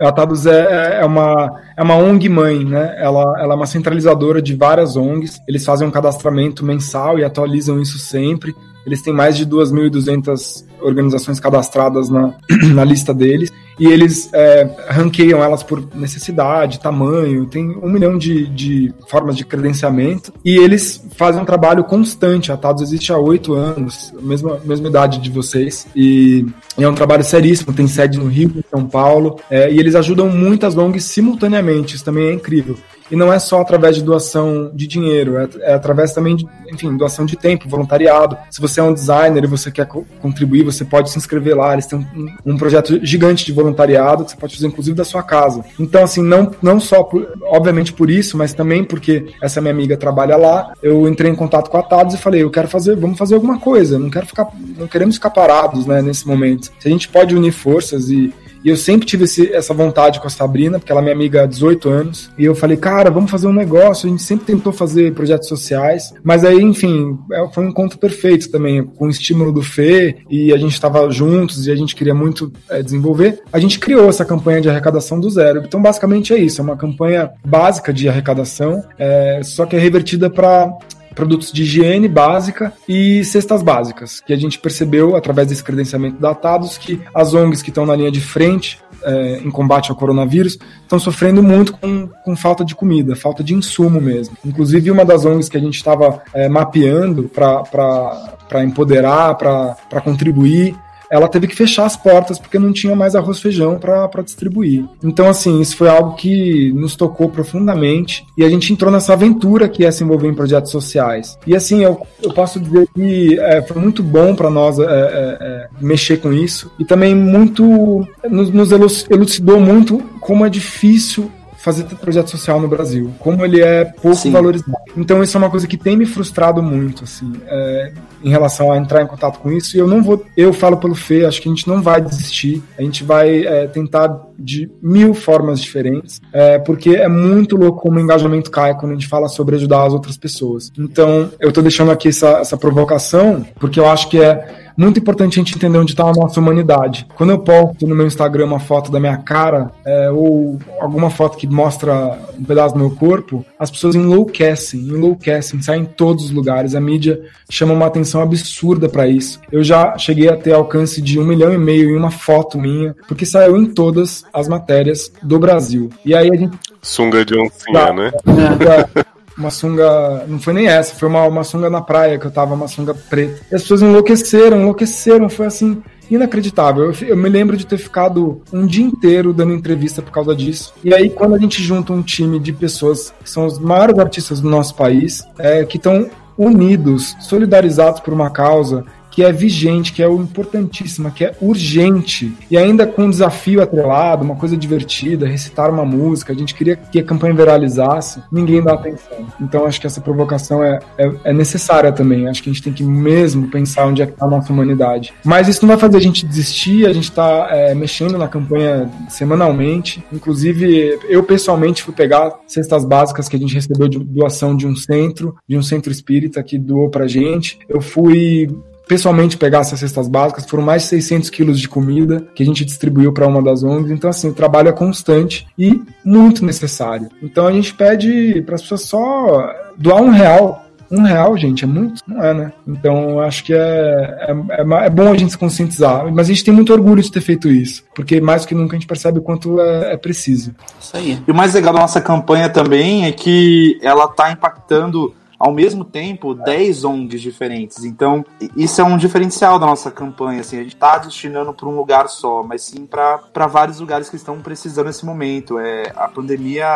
A Tados é, é, uma, é uma ONG mãe, né? Ela, ela é uma centralizadora de várias ONGs. Eles fazem um cadastramento mensal e atualizam isso sempre. Eles têm mais de 2.200 organizações cadastradas na, na lista deles. E eles é, ranqueiam elas por necessidade, tamanho, tem um milhão de, de formas de credenciamento. E eles fazem um trabalho constante. A Tados existe há oito anos, mesma, mesma idade de vocês. E é um trabalho seríssimo, tem sede no Rio, em São Paulo. É, e eles ajudam muitas ONGs simultaneamente, isso também é incrível. E não é só através de doação de dinheiro, é, é através também de, enfim, doação de tempo, voluntariado. Se você é um designer e você quer co contribuir, você pode se inscrever lá. Eles têm um, um, projeto gigante de voluntariado que você pode fazer, inclusive, da sua casa. Então, assim, não, não só, por, obviamente, por isso, mas também porque essa minha amiga trabalha lá. Eu entrei em contato com a Tados e falei, eu quero fazer, vamos fazer alguma coisa. Não quero ficar, não queremos ficar parados, né, nesse momento. Se a gente pode unir forças e e eu sempre tive esse, essa vontade com a Sabrina, porque ela é minha amiga há 18 anos. E eu falei, cara, vamos fazer um negócio. A gente sempre tentou fazer projetos sociais. Mas aí, enfim, foi um encontro perfeito também, com o estímulo do Fê. E a gente estava juntos e a gente queria muito é, desenvolver. A gente criou essa campanha de arrecadação do zero. Então, basicamente é isso. É uma campanha básica de arrecadação, é, só que é revertida para produtos de higiene básica e cestas básicas, que a gente percebeu através desse credenciamento datados que as ONGs que estão na linha de frente é, em combate ao coronavírus estão sofrendo muito com, com falta de comida, falta de insumo mesmo. Inclusive, uma das ONGs que a gente estava é, mapeando para empoderar, para contribuir, ela teve que fechar as portas porque não tinha mais arroz e feijão para distribuir. Então, assim, isso foi algo que nos tocou profundamente e a gente entrou nessa aventura que é se envolver em projetos sociais. E, assim, eu, eu posso dizer que é, foi muito bom para nós é, é, é, mexer com isso e também muito nos, nos elucidou muito como é difícil fazer projeto social no Brasil, como ele é pouco Sim. valorizado. Então isso é uma coisa que tem me frustrado muito, assim, é, em relação a entrar em contato com isso. E eu não vou, eu falo pelo Fê, acho que a gente não vai desistir, a gente vai é, tentar de mil formas diferentes, é, porque é muito louco como o engajamento cai quando a gente fala sobre ajudar as outras pessoas. Então eu tô deixando aqui essa, essa provocação, porque eu acho que é muito importante a gente entender onde está a nossa humanidade. Quando eu posto no meu Instagram uma foto da minha cara, é, ou alguma foto que mostra um pedaço do meu corpo, as pessoas enlouquecem, enlouquecem, saem em todos os lugares. A mídia chama uma atenção absurda para isso. Eu já cheguei a ter alcance de um milhão e meio em uma foto minha, porque saiu em todas as matérias do Brasil. E aí a gente Sunga de oncinha, Tá. né? sunga, uma sunga. Não foi nem essa, foi uma, uma sunga na praia que eu tava, uma sunga preta. E as pessoas enlouqueceram, enlouqueceram. Foi assim. Inacreditável. Eu, eu me lembro de ter ficado um dia inteiro dando entrevista por causa disso. E aí, quando a gente junta um time de pessoas que são os maiores artistas do nosso país, é, que estão unidos, solidarizados por uma causa que é vigente, que é importantíssima, que é urgente, e ainda com um desafio atrelado, uma coisa divertida, recitar uma música, a gente queria que a campanha viralizasse, ninguém dá atenção. Então acho que essa provocação é, é, é necessária também, acho que a gente tem que mesmo pensar onde é que está a nossa humanidade. Mas isso não vai fazer a gente desistir, a gente está mexendo na campanha semanalmente, inclusive eu pessoalmente fui pegar cestas básicas que a gente recebeu de doação de um centro, de um centro espírita que doou pra gente, eu fui pessoalmente pegar essas cestas básicas, foram mais de 600 quilos de comida que a gente distribuiu para uma das ONGs. Então, assim, o trabalho é constante e muito necessário. Então, a gente pede para as pessoas só doar um real. Um real, gente, é muito? Não é, né? Então, acho que é, é, é, é bom a gente se conscientizar. Mas a gente tem muito orgulho de ter feito isso, porque mais do que nunca a gente percebe o quanto é, é preciso. Isso aí. E o mais legal da nossa campanha também é que ela tá impactando ao mesmo tempo 10 ONGs diferentes. Então, isso é um diferencial da nossa campanha. Assim, a gente tá destinando para um lugar só, mas sim para vários lugares que estão precisando nesse momento. É, a pandemia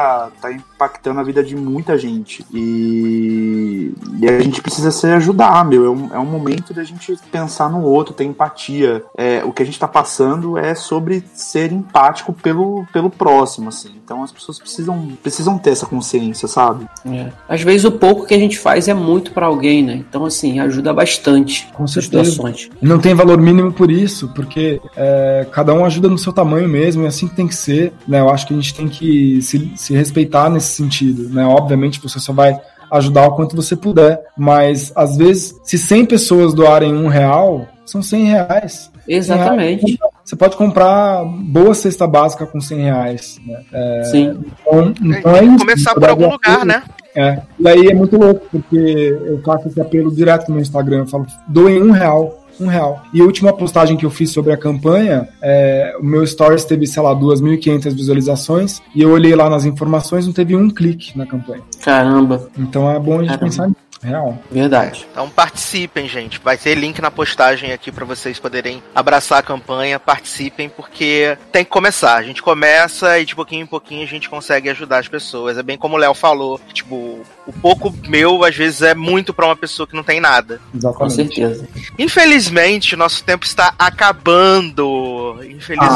tá impactando a vida de muita gente. E, e a gente precisa se ajudar, meu. É um, é um momento da gente pensar no outro, ter empatia. É, o que a gente tá passando é sobre ser empático pelo, pelo próximo, assim. Então as pessoas precisam, precisam ter essa consciência, sabe? É. Às vezes o pouco que a gente faz é muito pra alguém, né? Então, assim, ajuda bastante Com certeza. situações. Não tem valor mínimo por isso, porque é, cada um ajuda no seu tamanho mesmo, e assim que tem que ser. Né? Eu acho que a gente tem que se, se respeitar nesse sentido. Né? Obviamente, você só vai ajudar o quanto você puder, mas às vezes, se 100 pessoas doarem um real, são 100 reais. Exatamente. Você pode comprar boa cesta básica com 100 reais. Né? Sim. Então, então é Tem que isso. começar por algum lugar, apoio. né? É. E aí é muito louco, porque eu faço esse apelo direto no meu Instagram. Eu falo, doem um real. Um real. E a última postagem que eu fiz sobre a campanha, é, o meu stories teve, sei lá, 2.500 visualizações. E eu olhei lá nas informações, não teve um clique na campanha. Caramba, Então é bom a gente Caramba. pensar nisso. Real. verdade. Então participem, gente. Vai ter link na postagem aqui pra vocês poderem abraçar a campanha. Participem, porque tem que começar. A gente começa e de pouquinho em pouquinho a gente consegue ajudar as pessoas. É bem como o Léo falou. Tipo, o pouco meu às vezes é muito pra uma pessoa que não tem nada. Com Exatamente. certeza. Infelizmente, nosso tempo está acabando. Infelizmente.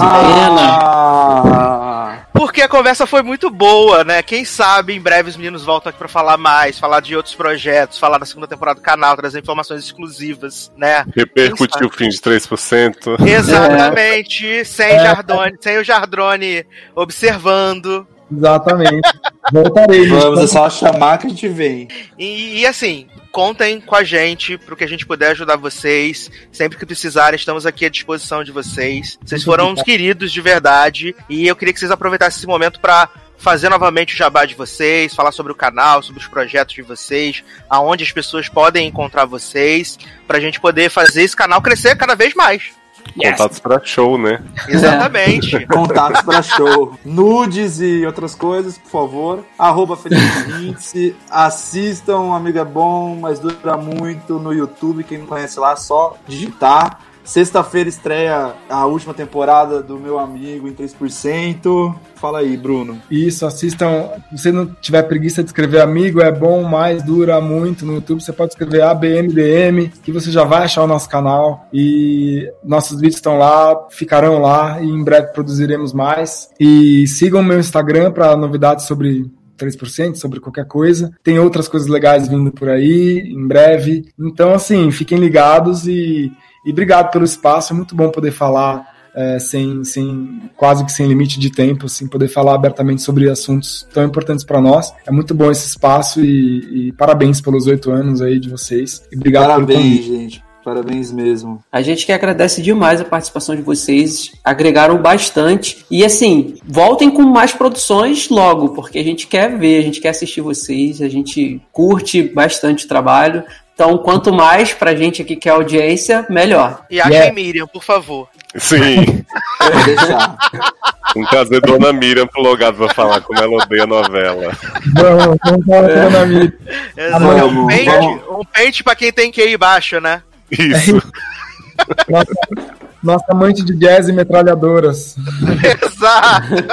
Ah, Porque a conversa foi muito boa, né? Quem sabe em breve os meninos voltam aqui pra falar mais, falar de outros projetos, falar da segunda temporada do canal, trazer informações exclusivas, né? Repercutir o fim de 3%. Exatamente, sem Jardone, sem o Jardrone observando. Exatamente. Voltarei. vamos, é só chamar que a gente vem. E, e, assim, contem com a gente pro que a gente puder ajudar vocês. Sempre que precisarem, estamos aqui à disposição de vocês. Vocês foram uns queridos de verdade. E eu queria que vocês aproveitassem esse momento pra fazer novamente o jabá de vocês, falar sobre o canal, sobre os projetos de vocês, aonde as pessoas podem encontrar vocês, pra gente poder fazer esse canal crescer cada vez mais. Contatos pra show, né? Exatamente. Contatos pra show. Nudes e outras coisas, por favor. Arroba Felipe Hintz. Assistam, um amigo é bom, mas dura muito no YouTube. Quem não conhece lá, é só digitar. Sexta-feira estreia a última temporada do meu amigo em 3%. Fala aí, Bruno. Isso, assistam. Se você não tiver preguiça de escrever amigo, é bom, mas dura muito no YouTube. Você pode escrever ABMDM, que você já vai achar o nosso canal. E nossos vídeos estão lá, ficarão lá e em breve produziremos mais. E sigam meu Instagram para novidades sobre 3%, sobre qualquer coisa. Tem outras coisas legais vindo por aí, em breve. Então, assim, fiquem ligados e, e obrigado pelo espaço. É muito bom poder falar é, sem, sem quase que sem limite de tempo, assim, poder falar abertamente sobre assuntos tão importantes para nós. É muito bom esse espaço e, e parabéns pelos oito anos aí de vocês. E obrigado pelo Parabéns, gente. Parabéns mesmo. A gente que agradece demais a participação de vocês, agregaram bastante. E assim, voltem com mais produções logo, porque a gente quer ver, a gente quer assistir vocês, a gente curte bastante o trabalho. Então, quanto mais pra gente aqui que é audiência, melhor. E achem Yeah. Miriam, por favor. Sim. Deixar. Que trazer Dona Miriam pro logado pra falar como ela odeia a novela. Vamos, vamos falar com a Dona Miriam. Exato. Um, pente, um pente pra quem tem que ir baixo, né? Isso. Nossa, nossa amante de jazz e metralhadoras. Exato.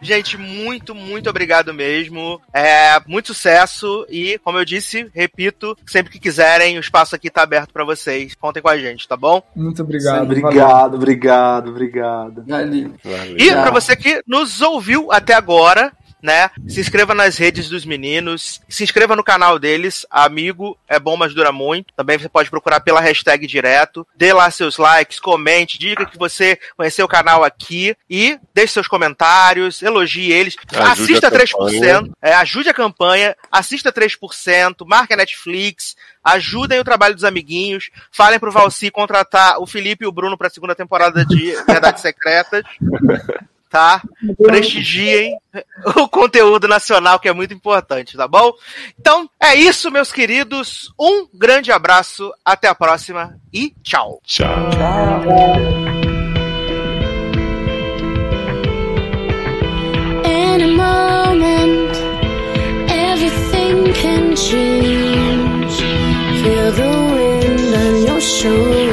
Gente, muito, muito obrigado mesmo. É, muito sucesso e, como eu disse, repito, sempre que quiserem, o espaço aqui tá aberto pra vocês. Contem com a gente, tá bom? Muito obrigado. valeu. Obrigado, obrigado, obrigado. Valeu. E pra você que nos ouviu até agora, né? Se inscreva nas redes dos meninos, se inscreva no canal deles, amigo, é bom, mas dura muito. Também você pode procurar pela hashtag direto, dê lá seus likes, comente, diga que você conheceu o canal aqui e deixe seus comentários, elogie eles, Ajude assista a 3%, campanha. é, ajude a campanha, assista 3%, marque a Netflix, ajudem o trabalho dos amiguinhos, falem pro Valci contratar o Felipe e o Bruno pra segunda temporada de Verdades Secretas tá? Prestigiem o conteúdo nacional, que é muito importante, tá bom? Então, é isso, meus queridos. Um grande abraço, até a próxima e tchau. Tchau. tchau. Feel the wind on your shoulder